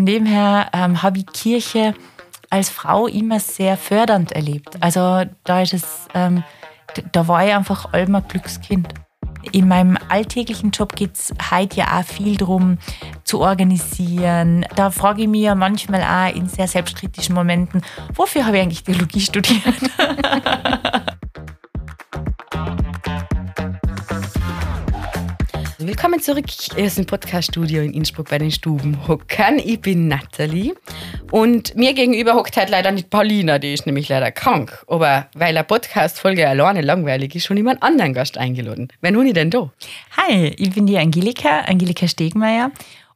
von dem her ähm, habe ich Kirche als Frau immer sehr fördernd erlebt. Also da ist es, ähm, da war ich einfach allem Glückskind. In meinem alltäglichen Job geht es heute ja auch viel darum, zu organisieren. Da frage ich mich ja manchmal auch in sehr selbstkritischen Momenten, wofür habe ich eigentlich Theologie studiert? Willkommen zurück aus dem Podcaststudio in Innsbruck bei den Stubenhockern. Ich bin Nathalie und mir gegenüber hockt halt leider nicht Paulina, die ist nämlich leider krank. Aber weil eine Podcast-Folge alleine langweilig ist, schon jemand anderen Gast eingeladen. Wer nun denn da? Hi, ich bin die Angelika, Angelika Stegmeier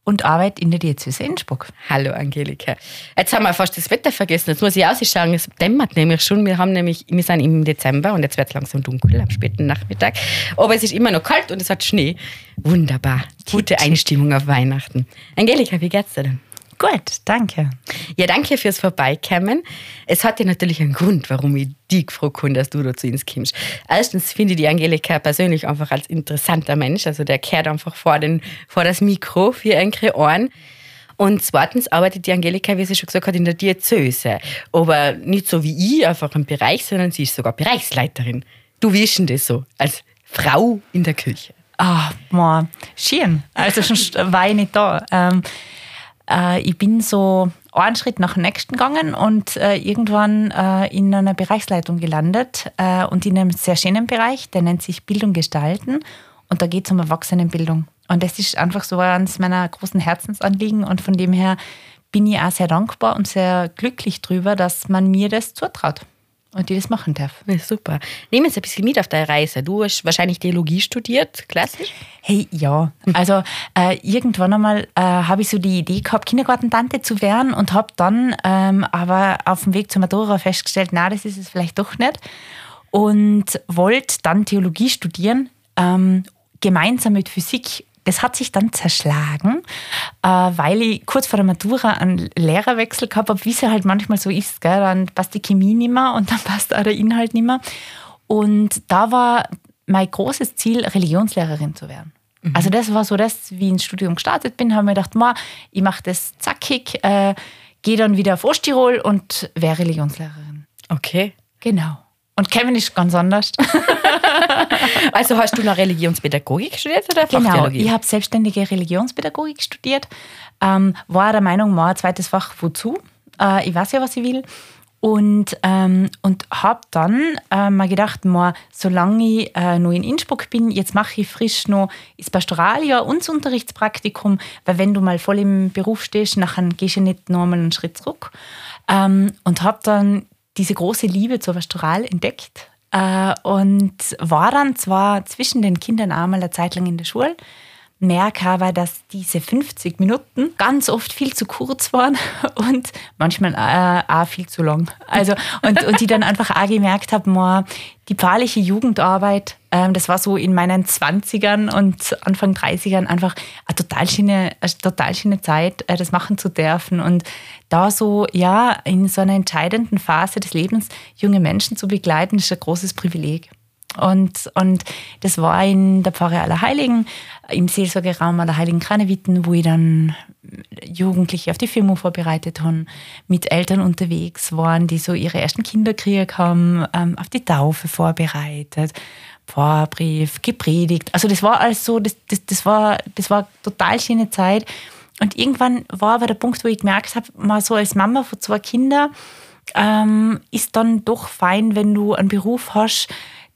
und arbeite in der Diözese Innsbruck. Hallo Angelika. Jetzt haben wir fast das Wetter vergessen. Jetzt muss ich ausschauen, es dämmert nämlich schon. Wir, haben nämlich, wir sind im Dezember und jetzt wird es langsam dunkel am späten Nachmittag. Aber es ist immer noch kalt und es hat Schnee. Wunderbar. Gute Einstimmung auf Weihnachten. Angelika, wie geht's dir denn? Gut, danke. Ja, danke fürs Vorbeikommen. Es hat ja natürlich einen Grund, warum ich dich gefragt habe, dass du da zu uns kommst. Erstens finde ich die Angelika persönlich einfach als interessanter Mensch. Also der kehrt einfach vor, den, vor das Mikro für ihre Ohren. Und zweitens arbeitet die Angelika, wie sie schon gesagt hat, in der Diözese. Aber nicht so wie ich, einfach im Bereich, sondern sie ist sogar Bereichsleiterin. Du, denn das so, als Frau in der Kirche? Ah, oh, schön. Also schon war ich nicht da. Ähm, äh, ich bin so einen Schritt nach dem nächsten gegangen und äh, irgendwann äh, in einer Bereichsleitung gelandet äh, und in einem sehr schönen Bereich, der nennt sich Bildung gestalten und da geht es um Erwachsenenbildung. Und das ist einfach so eines meiner großen Herzensanliegen und von dem her bin ich auch sehr dankbar und sehr glücklich drüber, dass man mir das zutraut und die das machen darf. Ja, super. Nehmen uns ein bisschen mit auf deine Reise. Du hast wahrscheinlich Theologie studiert, klassisch? Hey, ja. Also äh, irgendwann einmal äh, habe ich so die Idee gehabt, Kindergartentante zu werden und habe dann ähm, aber auf dem Weg zur Matura festgestellt, na, das ist es vielleicht doch nicht. Und wollte dann Theologie studieren, ähm, gemeinsam mit Physik das hat sich dann zerschlagen, äh, weil ich kurz vor der Matura einen Lehrerwechsel gehabt habe, wie es ja halt manchmal so ist. Gell? Dann passt die Chemie nicht mehr und dann passt auch der Inhalt nicht mehr. Und da war mein großes Ziel, Religionslehrerin zu werden. Mhm. Also das war so das, wie ich ins Studium gestartet bin, habe ich mir gedacht, ma, ich mache das zackig, äh, gehe dann wieder auf Osttirol und wäre Religionslehrerin. Okay. Genau. Und Kevin ist ganz anders. also hast du noch Religionspädagogik studiert oder Genau, ich habe selbstständige Religionspädagogik studiert. Ähm, war der Meinung, mal ein zweites Fach wozu? Äh, ich weiß ja, was ich will. Und, ähm, und habe dann äh, mal gedacht, mal, solange ich äh, noch in Innsbruck bin, jetzt mache ich frisch noch das Pastoraljahr und das Unterrichtspraktikum, weil wenn du mal voll im Beruf stehst, nachher gehst du nicht noch einmal einen Schritt zurück. Ähm, und habe dann diese große Liebe zur Pastoral entdeckt äh, und war dann zwar zwischen den Kindern einmal eine Zeit lang in der Schule, merke aber, dass diese 50 Minuten ganz oft viel zu kurz waren und manchmal äh, auch viel zu lang. Also, und, und die dann einfach auch gemerkt habe, die pfarrliche Jugendarbeit, ähm, das war so in meinen 20ern und Anfang 30ern einfach eine total schöne, eine total schöne Zeit, äh, das machen zu dürfen und da so, ja, in so einer entscheidenden Phase des Lebens junge Menschen zu begleiten, ist ein großes Privileg. Und, und das war in der Pfarre Allerheiligen, im Seelsorgeraum Allerheiligen Kranewitten, wo ich dann Jugendliche auf die Firma vorbereitet habe, mit Eltern unterwegs waren, die so ihre ersten Kinder gekriegt haben, ähm, auf die Taufe vorbereitet, Pfarrbrief, gepredigt. Also das war alles so, das, das, das, war, das war total schöne Zeit. Und irgendwann war aber der Punkt, wo ich gemerkt habe, mal so als Mama von zwei Kindern, ähm, ist dann doch fein, wenn du einen Beruf hast,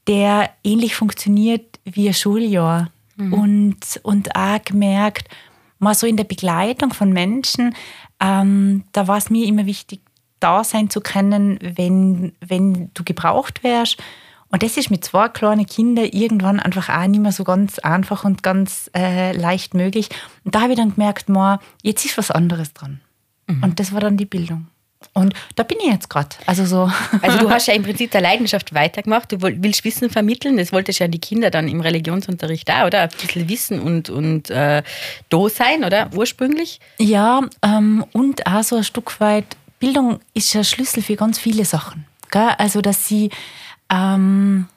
der ähnlich funktioniert wie ein Schuljahr. Mhm. Und, und auch gemerkt, mal so in der Begleitung von Menschen, ähm, da war es mir immer wichtig, da sein zu können, wenn, wenn du gebraucht wärst. Und das ist mit zwei kleinen Kindern irgendwann einfach auch nicht mehr so ganz einfach und ganz äh, leicht möglich. Und da habe ich dann gemerkt, man, jetzt ist was anderes dran. Mhm. Und das war dann die Bildung. Und da bin ich jetzt gerade. Also, so. also du hast ja im Prinzip der Leidenschaft weitergemacht. Du willst Wissen vermitteln. Das wolltest ja die Kinder dann im Religionsunterricht da, oder? Ein bisschen Wissen und, und äh, da sein, oder? Ursprünglich? Ja, ähm, und auch so ein Stück weit, Bildung ist ja Schlüssel für ganz viele Sachen. Gell? Also, dass sie ähm,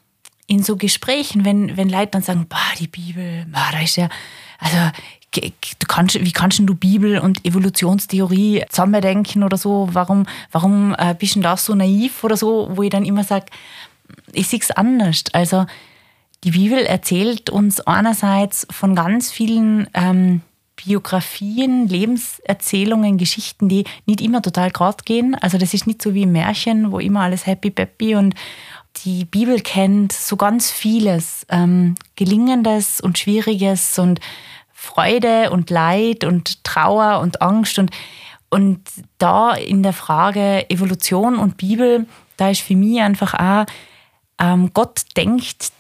in so Gesprächen, wenn, wenn Leute dann sagen, bah, die Bibel, bah, da ist ja, also kannst, wie kannst du Bibel und Evolutionstheorie zusammendenken oder so? Warum, warum äh, bist du da so naiv oder so? Wo ich dann immer sage, ich sehe es anders. Also die Bibel erzählt uns einerseits von ganz vielen ähm, Biografien, Lebenserzählungen, Geschichten, die nicht immer total gerade gehen. Also das ist nicht so wie ein Märchen, wo immer alles happy peppy und die Bibel kennt so ganz vieles, ähm, Gelingendes und Schwieriges und Freude und Leid und Trauer und Angst und und da in der Frage Evolution und Bibel, da ist für mich einfach auch, ähm, Gott denkt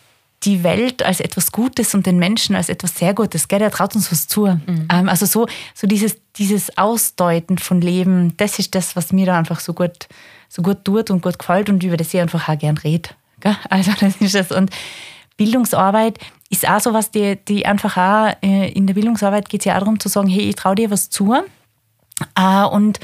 die Welt als etwas Gutes und den Menschen als etwas sehr Gutes. Gell? Er traut uns was zu. Mhm. Ähm, also so, so dieses, dieses Ausdeuten von Leben, das ist das, was mir da einfach so gut, so gut tut und gut gefällt und über das ich einfach auch gern rede. Gell? Also das ist das. Und Bildungsarbeit ist auch so was, die, die einfach auch äh, in der Bildungsarbeit geht es ja auch darum zu sagen, hey, ich traue dir was zu. Äh, und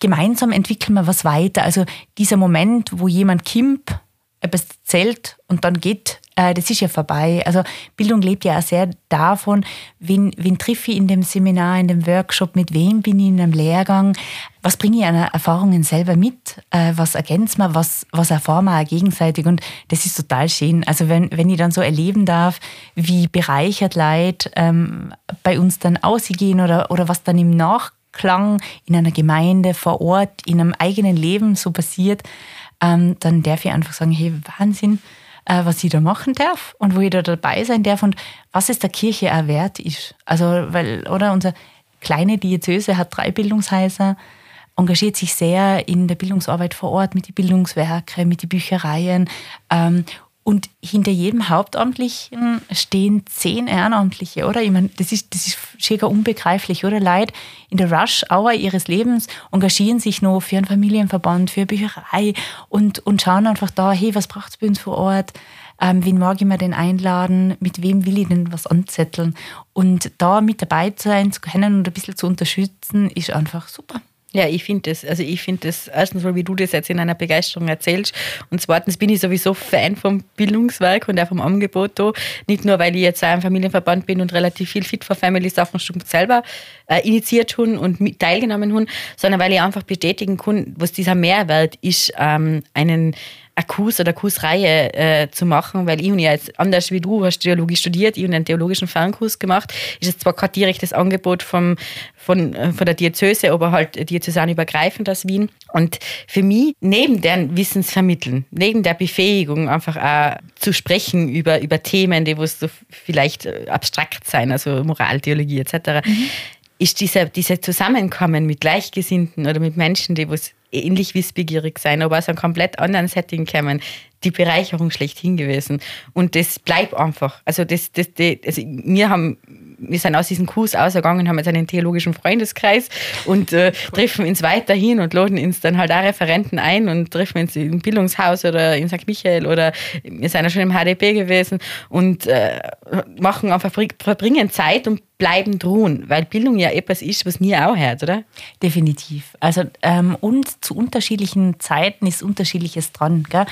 gemeinsam entwickeln wir was weiter. Also dieser Moment, wo jemand kimmt, etwas zählt und dann geht äh, das ist ja vorbei. Also Bildung lebt ja auch sehr davon, wen, wen treffe ich in dem Seminar, in dem Workshop, mit wem bin ich in einem Lehrgang, was bringe ich an Erfahrungen selber mit, äh, was ergänzt man, was, was erfahren wir auch gegenseitig? Und das ist total schön. Also wenn, wenn ich dann so erleben darf, wie bereichert Leid ähm, bei uns dann ausgehen oder, oder was dann im Nachklang in einer Gemeinde vor Ort, in einem eigenen Leben so passiert, ähm, dann darf ich einfach sagen, hey, Wahnsinn, äh, was ich da machen darf und wo ich da dabei sein darf und was es der Kirche auch wert ist. Also, weil, oder? Unsere kleine Diözese hat drei Bildungshäuser, engagiert sich sehr in der Bildungsarbeit vor Ort mit den Bildungswerken, mit den Büchereien ähm, und hinter jedem Hauptamtlichen stehen zehn Ehrenamtliche, oder? Ich meine, das ist, das ist schier unbegreiflich, oder? Leute in der Rush-Hour ihres Lebens engagieren sich noch für einen Familienverband, für eine Bücherei und, und schauen einfach da, hey, was braucht es bei uns vor Ort? Ähm, wen mag ich mir denn einladen? Mit wem will ich denn was anzetteln? Und da mit dabei sein zu können und ein bisschen zu unterstützen, ist einfach super. Ja, ich finde das, also ich finde das erstens mal, wie du das jetzt in einer Begeisterung erzählst und zweitens bin ich sowieso Fan vom Bildungswerk und auch vom Angebot da. Nicht nur, weil ich jetzt auch im Familienverband bin und relativ viel Fit for Family Sachen schon selber äh, initiiert habe und teilgenommen habe, sondern weil ich einfach bestätigen kann, was dieser Mehrwert ist, ähm, einen eine Kurs oder Kursreihe äh, zu machen, weil ich und ja jetzt anders wie du hast Theologie studiert, ich und einen theologischen Fernkurs gemacht, ist es zwar kein direktes Angebot vom, von, äh, von der Diözese, aber halt diözesan übergreifend aus Wien. Und für mich, neben deren Wissensvermitteln, neben der Befähigung, einfach auch zu sprechen über, über Themen, die so vielleicht äh, abstrakt sein, also Moraltheologie etc., mhm. ist dieser, dieser Zusammenkommen mit Gleichgesinnten oder mit Menschen, die was ähnlich wissbegierig sein, aber aus einem komplett anderen Setting kommen, die Bereicherung schlechthin gewesen. Und das bleibt einfach. Also, das, das, das, also wir haben wir sind aus diesem Kurs ausgegangen, haben jetzt einen theologischen Freundeskreis und äh, treffen uns weiterhin und laden uns dann halt auch Referenten ein und treffen uns im Bildungshaus oder in St. Michael oder wir sind ja schon im HDP gewesen und äh, machen einfach, verbringen Zeit und bleiben drohen, weil Bildung ja etwas ist, was nie auch hört, oder? Definitiv. Also ähm, und zu unterschiedlichen Zeiten ist unterschiedliches dran. Gell?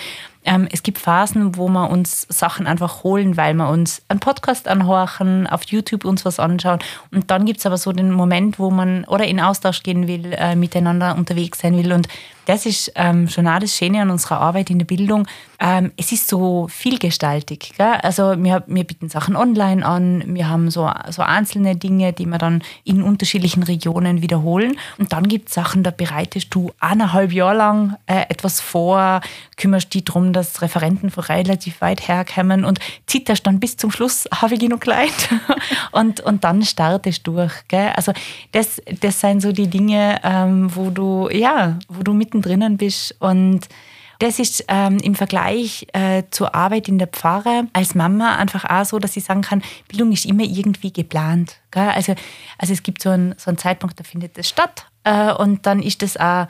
Ähm, es gibt Phasen, wo wir uns Sachen einfach holen, weil wir uns einen Podcast anhorchen, auf YouTube uns was anschauen. Und dann gibt es aber so den Moment, wo man oder in Austausch gehen will, äh, miteinander unterwegs sein will. Und das ist ähm, schon auch das Schöne an unserer Arbeit in der Bildung. Ähm, es ist so vielgestaltig. Gell? Also wir, wir bieten Sachen online an, wir haben so, so einzelne Dinge, die wir dann in unterschiedlichen Regionen wiederholen. Und dann gibt es Sachen, da bereitest du eineinhalb Jahre lang äh, etwas vor, kümmerst dich darum, dass Referenten von relativ weit herkommen und zitterst dann bis zum Schluss, habe ich genug Leid? und, und dann startest du durch. Gell? Also das, das sind so die Dinge, ähm, wo du, ja, wo du mitten drinnen bist und das ist ähm, im Vergleich äh, zur Arbeit in der Pfarre als Mama einfach auch so, dass ich sagen kann, Bildung ist immer irgendwie geplant. Gell? Also, also es gibt so einen, so einen Zeitpunkt, da findet es statt äh, und dann ist das auch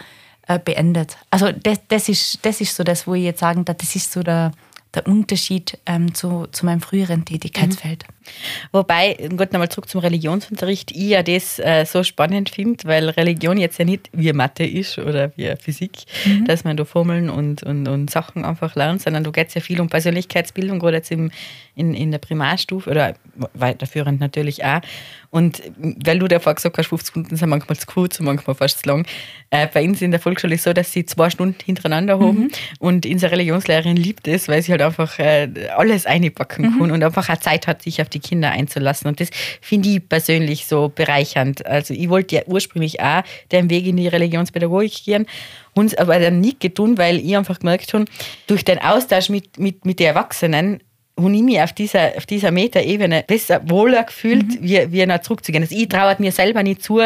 äh, beendet. Also das, das, ist, das ist so das, wo ich jetzt sagen darf, das ist so der, der Unterschied ähm, zu, zu meinem früheren Tätigkeitsfeld. Mhm. Wobei, gut, nochmal zurück zum Religionsunterricht, ich ja das äh, so spannend finde, weil Religion jetzt ja nicht wie Mathe ist oder wie Physik, mhm. dass man da Formeln und, und, und Sachen einfach lernt, sondern da geht es ja viel um Persönlichkeitsbildung, gerade jetzt im, in, in der Primarstufe oder weiterführend natürlich auch. Und weil du davor gesagt hast, 50 Minuten sind manchmal zu kurz und manchmal fast zu lang. Äh, bei uns in der Volksschule ist es so, dass sie zwei Stunden hintereinander haben mhm. und unsere Religionslehrerin liebt es, weil sie halt einfach äh, alles einpacken mhm. kann und einfach auch Zeit hat, sich auf die Kinder einzulassen. Und das finde ich persönlich so bereichernd. Also ich wollte ja ursprünglich auch den Weg in die Religionspädagogik gehen uns aber dann nicht getan, weil ich einfach gemerkt habe, durch den Austausch mit, mit, mit den Erwachsenen habe ich mich auf dieser, auf dieser Metaebene besser wohler gefühlt, mhm. wie, wie nach zurückzugehen. Also ich traue mir selber nicht zu,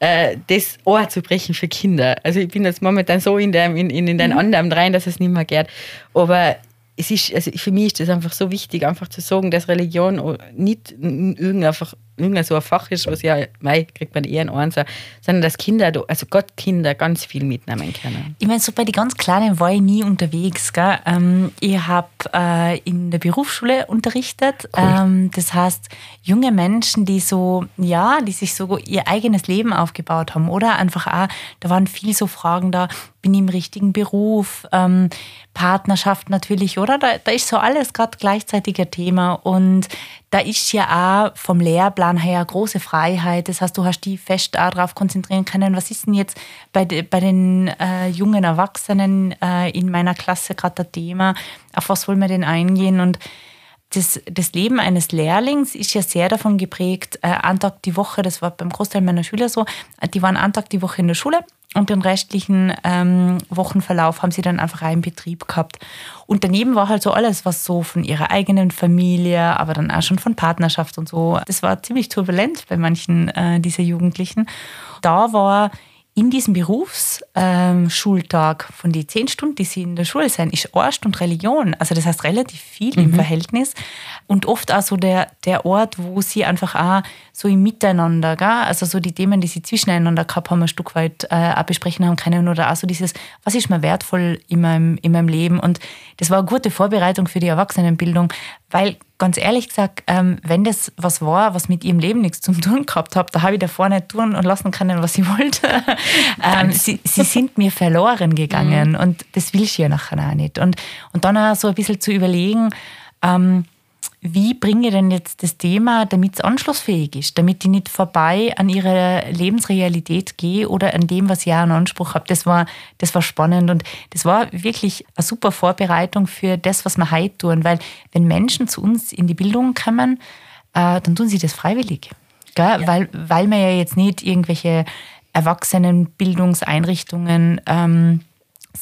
äh, das Ohr zu brechen für Kinder. Also ich bin jetzt momentan so in, dem, in, in, in den mhm. anderen rein, dass es nicht mehr geht. Aber es ist, also für mich ist das einfach so wichtig, einfach zu sagen, dass Religion nicht irgendein irgendein so ein Fach ist, was ja, mei, kriegt man eher ein Einser, sondern dass Kinder, also Gott Kinder ganz viel mitnehmen können. Ich meine, so bei den ganz Kleinen war ich nie unterwegs. Gell? Ähm, ich habe äh, in der Berufsschule unterrichtet. Cool. Ähm, das heißt, junge Menschen, die so, ja, die sich so ihr eigenes Leben aufgebaut haben, oder einfach auch, da waren viel so Fragen da, bin ich im richtigen Beruf, ähm, Partnerschaft natürlich, oder? Da, da ist so alles gerade gleichzeitig ein Thema und da ist ja auch vom Lehrplan her große Freiheit. Das heißt, du hast die fest darauf konzentrieren können. Was ist denn jetzt bei, bei den äh, jungen Erwachsenen äh, in meiner Klasse gerade das Thema? Auf was wollen wir denn eingehen? Und das, das Leben eines Lehrlings ist ja sehr davon geprägt, äh, einen Tag die Woche, das war beim Großteil meiner Schüler so, die waren einen Tag die Woche in der Schule und den restlichen ähm, Wochenverlauf haben sie dann einfach einen Betrieb gehabt. Und daneben war halt so alles, was so von ihrer eigenen Familie, aber dann auch schon von Partnerschaft und so. Das war ziemlich turbulent bei manchen äh, dieser Jugendlichen. Da war in diesem Berufsschultag ähm, von den zehn Stunden, die sie in der Schule sind, ist eine Stunde Religion. Also das heißt relativ viel mhm. im Verhältnis. Und oft auch so der, der Ort, wo sie einfach auch so im Miteinander, gell? also so die Themen, die sie zwischeneinander gehabt haben, ein Stück weit äh, auch besprechen haben können oder auch so dieses, was ist mir wertvoll in meinem, in meinem Leben. Und das war eine gute Vorbereitung für die Erwachsenenbildung, weil ganz ehrlich gesagt, ähm, wenn das was war, was mit ihrem Leben nichts zu tun gehabt hat, da habe ich davor nicht tun und lassen können, was ich wollte. ähm, sie, sie, sind mir verloren gegangen mhm. und das will ich ja nachher auch nicht. Und, und dann auch so ein bisschen zu überlegen, ähm, wie bringe ich denn jetzt das Thema, damit es anschlussfähig ist, damit ich nicht vorbei an ihre Lebensrealität gehe oder an dem, was ich auch in Anspruch habe. Das war, das war spannend und das war wirklich eine super Vorbereitung für das, was wir heute tun, weil wenn Menschen zu uns in die Bildung kommen, äh, dann tun sie das freiwillig. Ja. Weil, weil wir ja jetzt nicht irgendwelche Erwachsenenbildungseinrichtungen ähm,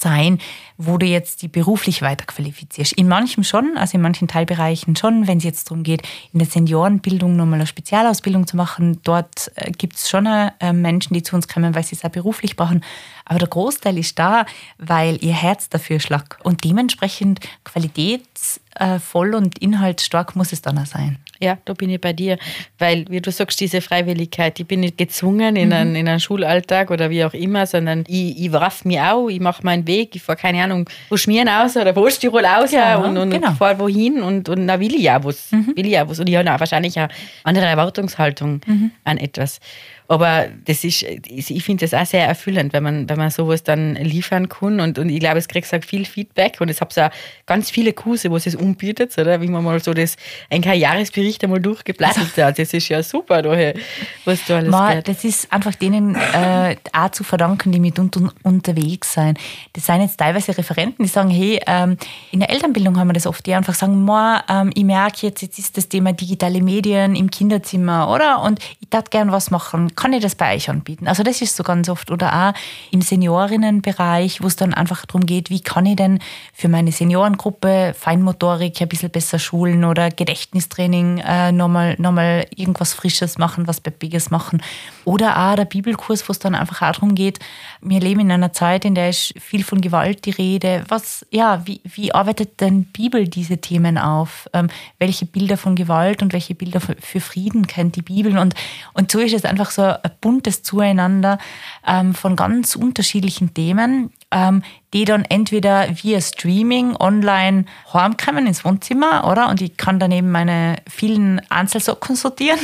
sein, wo du jetzt die beruflich weiterqualifizierst. In manchen schon, also in manchen Teilbereichen schon, wenn es jetzt darum geht, in der Seniorenbildung nochmal eine Spezialausbildung zu machen. Dort äh, gibt es schon äh, Menschen, die zu uns kommen, weil sie es auch beruflich brauchen. Aber der Großteil ist da, weil ihr Herz dafür schlagt. Und dementsprechend qualitätsvoll und inhaltsstark muss es dann auch sein. Ja, da bin ich bei dir, weil, wie du sagst, diese Freiwilligkeit, ich bin nicht gezwungen in, mhm. einen, in einen Schulalltag oder wie auch immer, sondern ich, ich raff mich auch, ich mache meinen Weg, ich fahre, keine Ahnung, wo Schmieren aus oder wo Tirol aus ja, und, und genau. fahre wohin und, und da will ich ja was, mhm. will ich auch was. Und ich habe wahrscheinlich eine andere Erwartungshaltung mhm. an etwas. Aber das ist, ich finde das auch sehr erfüllend, wenn man, wenn man sowas dann liefern kann. Und, und ich glaube, es kriegt auch viel Feedback. Und es habe auch ganz viele Kurse, wo es es umbietet, oder? Wie man mal so das, ein Jahresbericht einmal durchgeblättert hat. Das ist ja super, daher, was da alles Ma, Das ist einfach denen äh, auch zu verdanken, die mit uns unterwegs sind. Das sind jetzt teilweise Referenten, die sagen, hey, ähm, in der Elternbildung haben wir das oft, die einfach sagen, Ma, ähm, ich merke jetzt, jetzt ist das Thema digitale Medien im Kinderzimmer, oder? Und ich darf gern was machen kann ich das bei euch anbieten? Also das ist so ganz oft. Oder auch im Seniorinnenbereich, wo es dann einfach darum geht, wie kann ich denn für meine Seniorengruppe Feinmotorik ein bisschen besser schulen oder Gedächtnistraining äh, nochmal, nochmal irgendwas Frisches machen, was Peppiges machen. Oder auch der Bibelkurs, wo es dann einfach auch darum geht, wir leben in einer Zeit, in der ist viel von Gewalt die Rede. Was, ja, wie, wie arbeitet denn Bibel diese Themen auf? Ähm, welche Bilder von Gewalt und welche Bilder für Frieden kennt die Bibel? Und, und so ist es einfach so ein buntes Zueinander ähm, von ganz unterschiedlichen Themen, ähm, die dann entweder via Streaming online heimkommen ins Wohnzimmer, oder? Und ich kann daneben meine vielen Einzelsocken sortieren.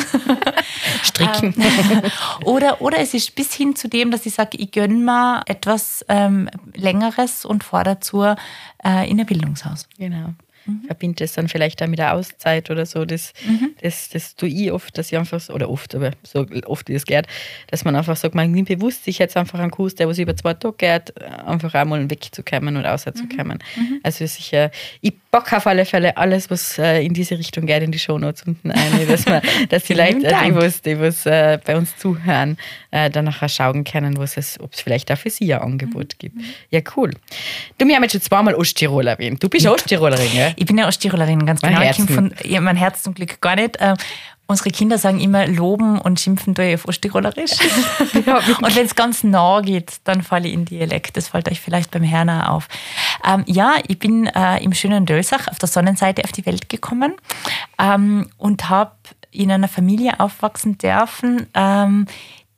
Stricken. Ähm, oder, oder es ist bis hin zu dem, dass ich sage, ich gönne mir etwas ähm, Längeres und fahre dazu äh, in ein Bildungshaus. Genau mhm. verbinde das dann vielleicht auch mit der Auszeit oder so. Das, mhm. das, das tue ich oft, dass ich einfach, so, oder oft, aber so oft ist es gehört, dass man einfach sagt, man nimmt bewusst sich jetzt einfach einen Kurs, der was über zwei Tage geht, einfach einmal wegzukommen und rauszukommen. Mhm. mhm. Also sicher, ich packe auf alle Fälle alles, was äh, in diese Richtung geht, in die Shownotes unten ein, dass, man, dass die Leute, die, was, die was äh, bei uns zuhören, äh, dann nachher schauen können, ob es vielleicht auch für sie ein Angebot gibt. Mhm. Ja, cool. Du, wir haben jetzt schon zweimal Osttirol erwähnt. Du bist Osttirolerin, ja? Ich bin ja Osttirolerin, ganz mein genau. Herz von, ja, mein Herz zum Glück gar nicht. Ähm, unsere Kinder sagen immer loben und schimpfen durch auf Osttirolerisch. und wenn es ganz nah geht, dann falle ich in Dialekt. Das fällt euch vielleicht beim Herrn auf. Ähm, ja, ich bin äh, im schönen Dölsach auf der Sonnenseite auf die Welt gekommen ähm, und habe in einer Familie aufwachsen dürfen, ähm,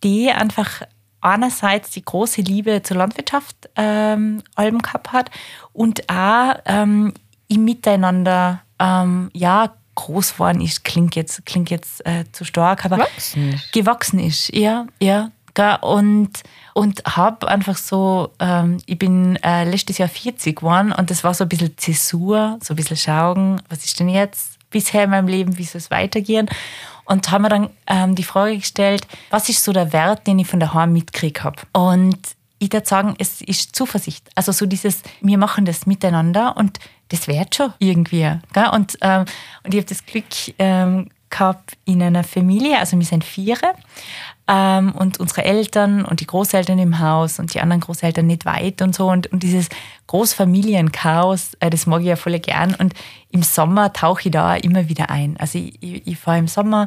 die einfach einerseits die große Liebe zur Landwirtschaft ähm, Alben gehabt hat und auch ähm, im Miteinander ähm, ja groß geworden ist, klingt jetzt, klingt jetzt äh, zu stark, aber gewachsen ist. gewachsen ist, ja, ja. Und, und habe einfach so, ähm, ich bin äh, letztes Jahr 40 geworden und das war so ein bisschen Zäsur, so ein bisschen schauen, was ist denn jetzt bisher in meinem Leben, wie soll es weitergehen? Und haben mir dann ähm, die Frage gestellt, was ist so der Wert, den ich von daheim mitgekriegt habe? Und ich würde sagen, es ist Zuversicht. Also so dieses, wir machen das miteinander und das wird schon irgendwie. Gell? Und, ähm, und ich habe das Glück ähm, gehabt in einer Familie, also wir sind Viere ähm, und unsere Eltern und die Großeltern im Haus und die anderen Großeltern nicht weit und so und, und dieses Großfamilienchaos, äh, das mag ich ja voll gern und im Sommer tauche ich da immer wieder ein. Also ich, ich, ich fahre im Sommer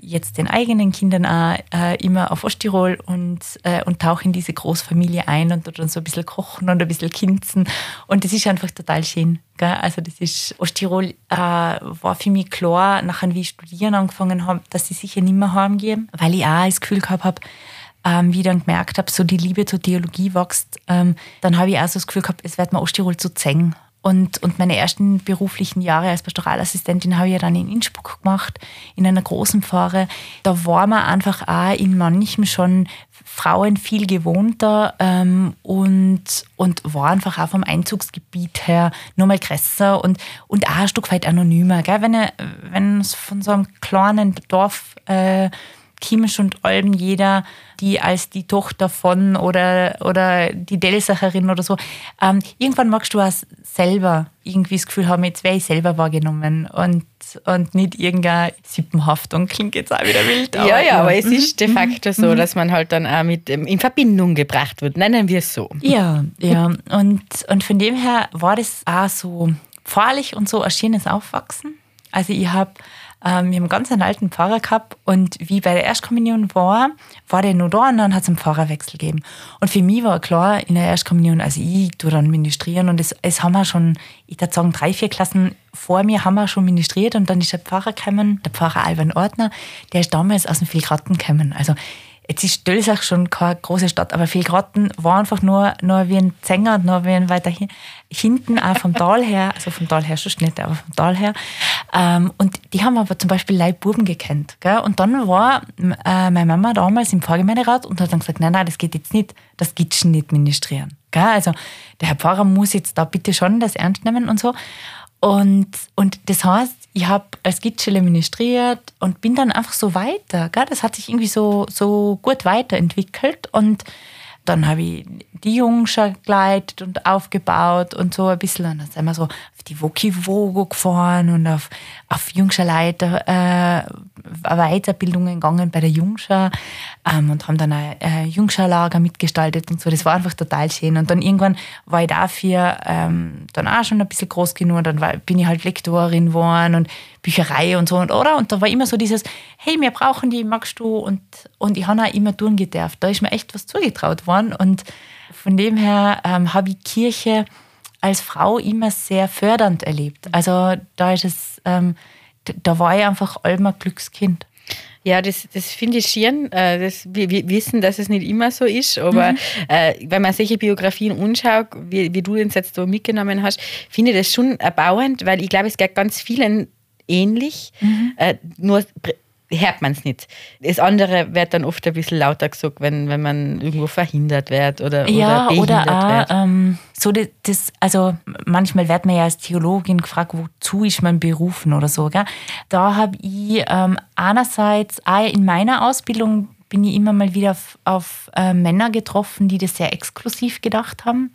jetzt den eigenen Kindern auch äh, immer auf Osttirol und, äh, und tauche in diese Großfamilie ein und dort dann so ein bisschen kochen und ein bisschen kinzen. Und das ist einfach total schön. Gell? Also das ist, Osttirol äh, war für mich klar, nachdem wie ich studieren angefangen habe, dass ich sicher nicht mehr heimgehe, weil ich auch das Gefühl gehabt habe, ähm, wie ich dann gemerkt habe, so die Liebe zur Theologie wächst, ähm, dann habe ich auch so das Gefühl gehabt, es wird mir Osttirol zu zeng. Und, und meine ersten beruflichen Jahre als Pastoralassistentin habe ich ja dann in Innsbruck gemacht, in einer großen Pfarre. Da war man einfach auch in manchem schon Frauen viel gewohnter ähm, und, und war einfach auch vom Einzugsgebiet her nochmal größer und, und auch ein Stück weit anonymer. Gell? Wenn, wenn es von so einem kleinen Dorf äh, Kimisch und Olben jeder, die als die Tochter von oder, oder die Delsacherin oder so. Ähm, irgendwann magst du auch selber irgendwie das Gefühl haben, jetzt wäre ich selber wahrgenommen und, und nicht irgendeine Sippenhaftung. Klingt jetzt auch wieder wild. Aber ja, ja, aber es ist de facto so, mhm. dass man halt dann auch mit in Verbindung gebracht wird. Nennen wir es so. Ja, ja. Und, und von dem her war das auch so fahrlich und so ein schönes Aufwachsen. Also ich habe ähm, wir haben ganz einen alten Pfarrer gehabt und wie bei der Erstkommunion war, war der nur da und dann hat es einen Pfarrerwechsel gegeben. Und für mich war klar, in der Erstkommunion, also ich tue dann ministrieren und es, es haben wir schon, ich würde sagen, drei, vier Klassen vor mir haben wir schon ministriert und dann ist der Pfarrer gekommen, der Pfarrer Alban Ordner, der ist damals aus dem Vilgratten gekommen. Also Jetzt ist Dölsach schon keine große Stadt, aber Vilgratten war einfach nur, nur wie ein Zänger und nur wie ein weiter hin, hinten, auch vom Tal her, also vom Tal her schon nicht, aber vom Tal her. Ähm, und die haben aber zum Beispiel Leibbuben gekannt. Gell? Und dann war äh, meine Mama damals im Pfarrgemeinderat und hat dann gesagt, nein, nein, das geht jetzt nicht, das geht schon nicht ministrieren. Gell? Also der Herr Pfarrer muss jetzt da bitte schon das ernst nehmen und so. Und, und das heißt, ich habe als Gitschele ministriert und bin dann einfach so weiter. Gell? Das hat sich irgendwie so, so gut weiterentwickelt. Und dann habe ich die Jungschar geleitet und aufgebaut und so ein bisschen. Und dann sind wir so auf die Woki-Wogo gefahren und auf, auf Jungscherleiter äh, Weiterbildungen gegangen bei der Jungschar ähm, und haben dann ein äh, Jungscharlager mitgestaltet und so. Das war einfach total schön. Und dann irgendwann war ich dafür ähm, dann auch schon ein bisschen groß genug. Dann war, bin ich halt Lektorin geworden und Bücherei und so. Und, oder? und da war immer so dieses, hey, wir brauchen die, magst du? Und, und ich habe auch immer tun gedurft. Da ist mir echt was zugetraut worden. Und von dem her ähm, habe ich Kirche als Frau immer sehr fördernd erlebt. Also da ist es, ähm, da war ich einfach ein Glückskind. Ja, das, das finde ich schön. Äh, das, wir, wir, wissen, dass es nicht immer so ist, aber mhm. äh, wenn man solche Biografien anschaut, wie, wie du den jetzt da mitgenommen hast, finde ich das schon erbauend, weil ich glaube, es geht ganz vielen ähnlich. Mhm. Äh, nur hört man es nicht. Das andere wird dann oft ein bisschen lauter gesagt, wenn, wenn man irgendwo verhindert wird oder, ja, oder behindert oder auch, wird. Ähm, so das, also manchmal wird man ja als Theologin gefragt, wozu ist man berufen oder so. Gell? Da habe ich ähm, einerseits auch in meiner Ausbildung bin ich immer mal wieder auf, auf äh, Männer getroffen, die das sehr exklusiv gedacht haben.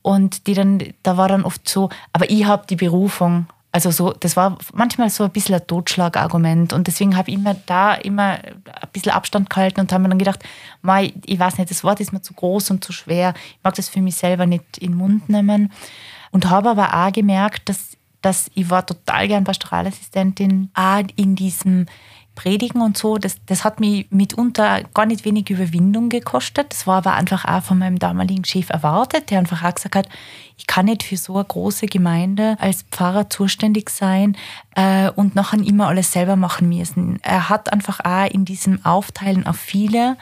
Und die dann, da war dann oft so, aber ich habe die Berufung also so, das war manchmal so ein bisschen ein Totschlagargument und deswegen habe ich immer da immer ein bisschen Abstand gehalten und habe mir dann gedacht, Mei, ich weiß nicht, das Wort ist mir zu groß und zu schwer, ich mag das für mich selber nicht in den Mund nehmen. Und habe aber auch gemerkt, dass, dass ich war total gern Pastoralassistentin, auch in diesem Predigen und so, das, das hat mich mitunter gar nicht wenig Überwindung gekostet. Das war aber einfach auch von meinem damaligen Chef erwartet, der einfach auch gesagt hat, ich kann nicht für so eine große Gemeinde als Pfarrer zuständig sein äh, und nachher immer alles selber machen müssen. Er hat einfach auch in diesem Aufteilen auf viele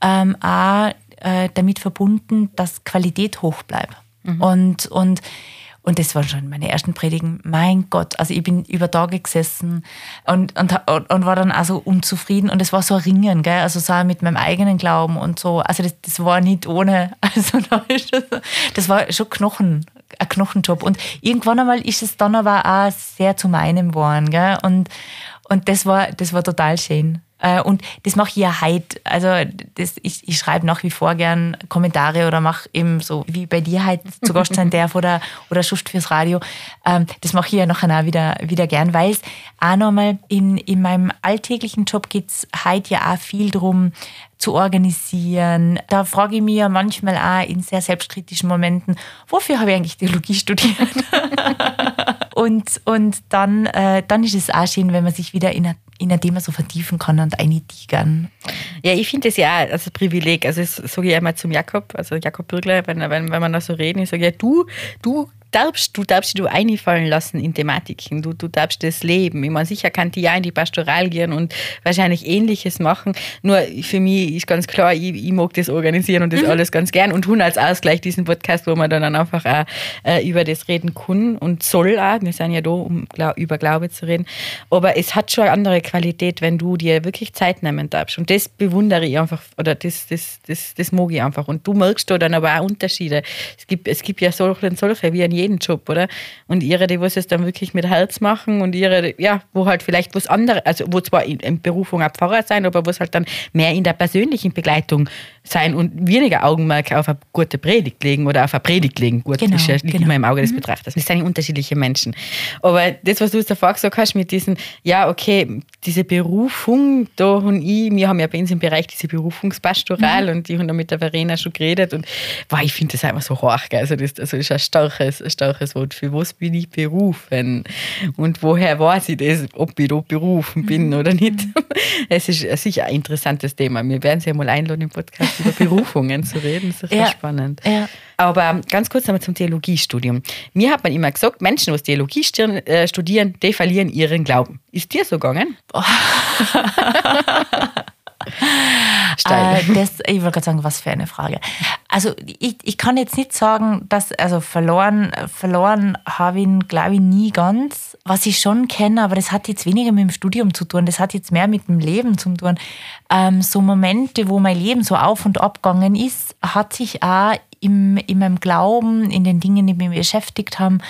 ähm, auch äh, damit verbunden, dass Qualität hoch bleibt. Mhm. Und, und und das waren schon meine ersten Predigen. Mein Gott, also ich bin über Tage gesessen und, und, und war dann also unzufrieden. Und es war so ein Ringen, gell? also so mit meinem eigenen Glauben und so. Also das, das war nicht ohne, also das war schon Knochen, ein Knochenjob. Und irgendwann einmal ist es dann aber auch sehr zu meinem geworden. Gell? Und, und das, war, das war total schön. Äh, und das mache ich ja heute. Also das, ich, ich schreibe nach wie vor gern Kommentare oder mache eben so, wie bei dir halt zu Gast sein darf oder, oder Schust fürs Radio. Ähm, das mache ich ja nachher auch wieder, wieder gern, weil es auch nochmal in, in meinem alltäglichen Job geht es heute ja auch viel darum, zu organisieren. Da frage ich mich ja manchmal auch in sehr selbstkritischen Momenten, wofür habe ich eigentlich Theologie studiert? und, und dann, äh, dann ist es auch schön, wenn man sich wieder in ein, in ein Thema so vertiefen kann und eintigern. Ja, ich finde das ja auch als Privileg. Also das sage ich einmal zum Jakob, also Jakob Bürgler, wenn, wenn, wenn man da so reden, ich sage ja, du, du darfst, du darfst dich einfallen lassen in Thematiken, du, du darfst das leben. Ich meine, sicher kann die ja in die Pastoral gehen und wahrscheinlich Ähnliches machen. Nur für mich ist ganz klar, ich, ich mag das organisieren und das mhm. alles ganz gern und tun als Ausgleich diesen Podcast, wo man dann einfach auch äh, über das reden kann und soll auch. Wir sind ja da, um über Glaube zu reden. Aber es hat schon eine andere Qualität, wenn du dir wirklich Zeit nehmen darfst. Und das bewundere ich einfach, oder das, das, das, das mag ich einfach. Und du merkst da dann aber auch Unterschiede. Es gibt, es gibt ja solche und solche, wie in jeden Job, oder? Und ihre, die was es dann wirklich mit Herz machen und ihre, ja, wo halt vielleicht was anderes, also wo zwar in, in Berufung auch Pfarrer sein, aber wo es halt dann mehr in der persönlichen Begleitung sein und weniger Augenmerk auf eine gute Predigt legen oder auf eine Predigt legen. Gut, genau, das liegt genau. immer im Auge des mhm. Betrachters. Das sind unterschiedliche Menschen. Aber das, was du davor gesagt hast, mit diesen, ja, okay, diese Berufung, da und ich, wir haben ja bei uns im Bereich diese Berufungspastoral mhm. und ich habe da mit der Verena schon geredet und wow, ich finde das einfach so hoch. Also das, also das ist ein starkes, ein starkes Wort. Für was bin ich berufen? Und woher weiß ich das, ob ich da berufen bin mhm. oder nicht? Es ist sicher ein interessantes Thema. Wir werden Sie ja mal einladen im Podcast über Berufungen zu reden. Das ist ja, spannend. Ja. Aber ganz kurz nochmal zum Theologiestudium. Mir hat man immer gesagt, Menschen, die Theologie äh, studieren, die verlieren ihren Glauben. Ist dir so gegangen? Steil. Äh, das, ich wollte gerade sagen, was für eine Frage. Also ich, ich kann jetzt nicht sagen, dass, also verloren, verloren habe ich ihn, glaube ich, nie ganz. Was ich schon kenne, aber das hat jetzt weniger mit dem Studium zu tun, das hat jetzt mehr mit dem Leben zu tun. Ähm, so Momente, wo mein Leben so auf und ab gegangen ist, hat sich auch im, in meinem Glauben, in den Dingen, die mich beschäftigt haben,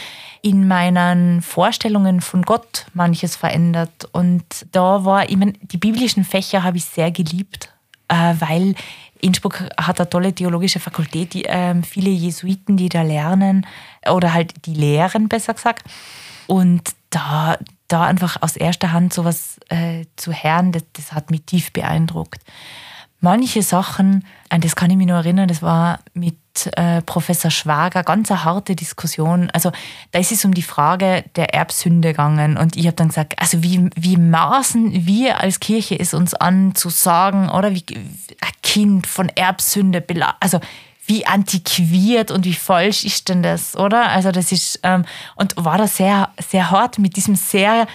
in meinen Vorstellungen von Gott manches verändert. Und da war, ich meine, die biblischen Fächer habe ich sehr geliebt, weil Innsbruck hat eine tolle theologische Fakultät, die, äh, viele Jesuiten, die da lernen oder halt die lehren, besser gesagt. Und da, da einfach aus erster Hand sowas äh, zu hören, das, das hat mich tief beeindruckt. Manche Sachen, an das kann ich mich nur erinnern, das war mit äh, Professor Schwager ganz eine harte Diskussion. Also da ist es um die Frage der Erbsünde gegangen und ich habe dann gesagt, also wie, wie maßen wir als Kirche es uns an zu sagen, oder wie ein Kind von Erbsünde, also wie antiquiert und wie falsch ist denn das, oder? Also das ist, ähm, und war da sehr, sehr hart mit diesem sehr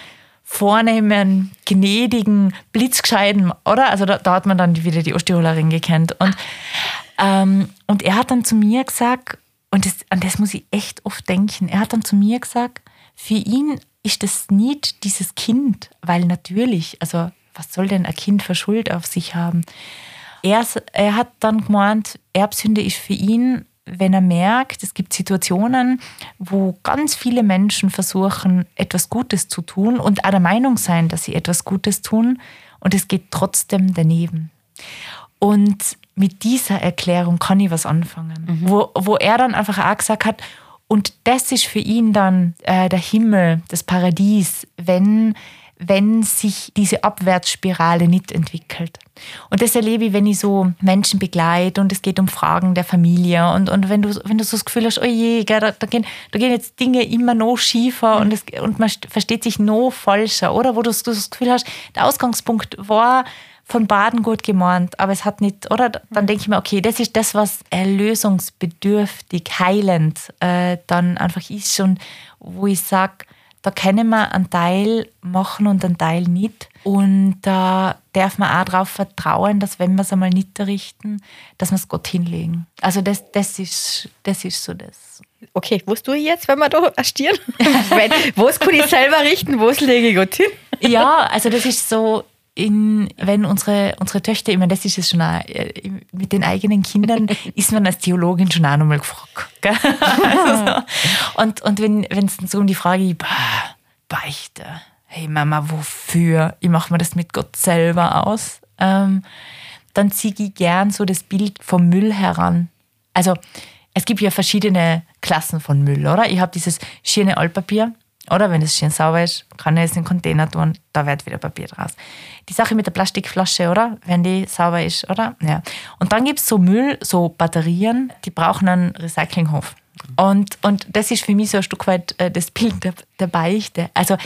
vornehmen, gnädigen, blitzgescheiden, oder? Also da, da hat man dann wieder die Osttirolerin gekannt. Und, ähm, und er hat dann zu mir gesagt, und das, an das muss ich echt oft denken, er hat dann zu mir gesagt, für ihn ist das nicht dieses Kind, weil natürlich, also was soll denn ein Kind für Schuld auf sich haben? Er, er hat dann gemeint, Erbsünde ist für ihn wenn er merkt, es gibt Situationen, wo ganz viele Menschen versuchen, etwas Gutes zu tun und auch der Meinung sein, dass sie etwas Gutes tun und es geht trotzdem daneben. Und mit dieser Erklärung kann ich was anfangen, mhm. wo, wo er dann einfach auch gesagt hat, und das ist für ihn dann äh, der Himmel, das Paradies, wenn wenn sich diese Abwärtsspirale nicht entwickelt. Und das erlebe ich, wenn ich so Menschen begleite und es geht um Fragen der Familie und, und wenn, du, wenn du so das Gefühl hast, oh je, da, da, gehen, da gehen jetzt Dinge immer noch schiefer und, es, und man versteht sich noch falscher, oder? Wo du, du das Gefühl hast, der Ausgangspunkt war von Baden gut gemeint, aber es hat nicht, oder? Dann denke ich mir, okay, das ist das, was erlösungsbedürftig, heilend äh, dann einfach ist schon, wo ich sage, da können wir einen Teil machen und einen Teil nicht. Und da darf man auch darauf vertrauen, dass wenn wir es einmal nicht errichten, dass wir es Gott hinlegen. Also das, das, ist, das ist so das. Okay, was tue ich jetzt, wenn wir da erstieren? was kann ich selber richten, was lege ich Gott hin? ja, also das ist so, in, wenn unsere, unsere Töchter, ich meine, das ist es schon auch, äh, mit den eigenen Kindern ist man als Theologin schon auch nochmal gefragt. Also so. Und, und wenn es so um die Frage geht, Beichte, hey Mama, wofür? Ich mache mir das mit Gott selber aus. Ähm, dann ziehe ich gern so das Bild vom Müll heran. Also es gibt ja verschiedene Klassen von Müll, oder? Ich habe dieses schöne Altpapier, oder wenn es schön sauber ist, kann ich es in den Container tun, da wird wieder Papier draus. Die Sache mit der Plastikflasche, oder? Wenn die sauber ist, oder? Ja. Und dann gibt es so Müll, so Batterien, die brauchen einen Recyclinghof. Und, und das ist für mich so ein Stück weit äh, das Bild der, der Beichte. Also,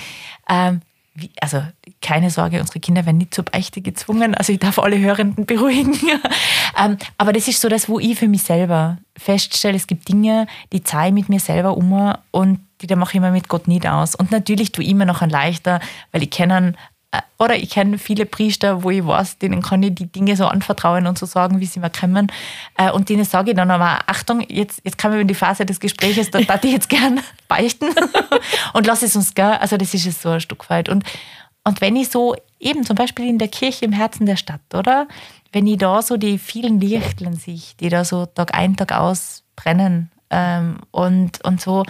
ähm, wie, also keine Sorge, unsere Kinder werden nicht zur Beichte gezwungen. Also ich darf alle Hörenden beruhigen. ähm, aber das ist so das, wo ich für mich selber feststelle, es gibt Dinge, die zeige mit mir selber um und die da mache ich mir mit Gott nicht aus. Und natürlich tue ich immer noch ein leichter, weil ich kenne äh, oder ich kenne viele Priester, wo ich weiß, denen kann ich die Dinge so anvertrauen und so sagen, wie sie mir kommen. Äh, und denen sage ich dann aber, Achtung, jetzt, jetzt kommen wir in die Phase des Gesprächs, da darf ich jetzt gern beichten und lass es uns gehen. Also das ist es so ein Stück weit. Und, und wenn ich so eben zum Beispiel in der Kirche im Herzen der Stadt, oder? Wenn ich da so die vielen Lichteln sehe, die da so Tag ein, Tag aus brennen ähm, und, und so,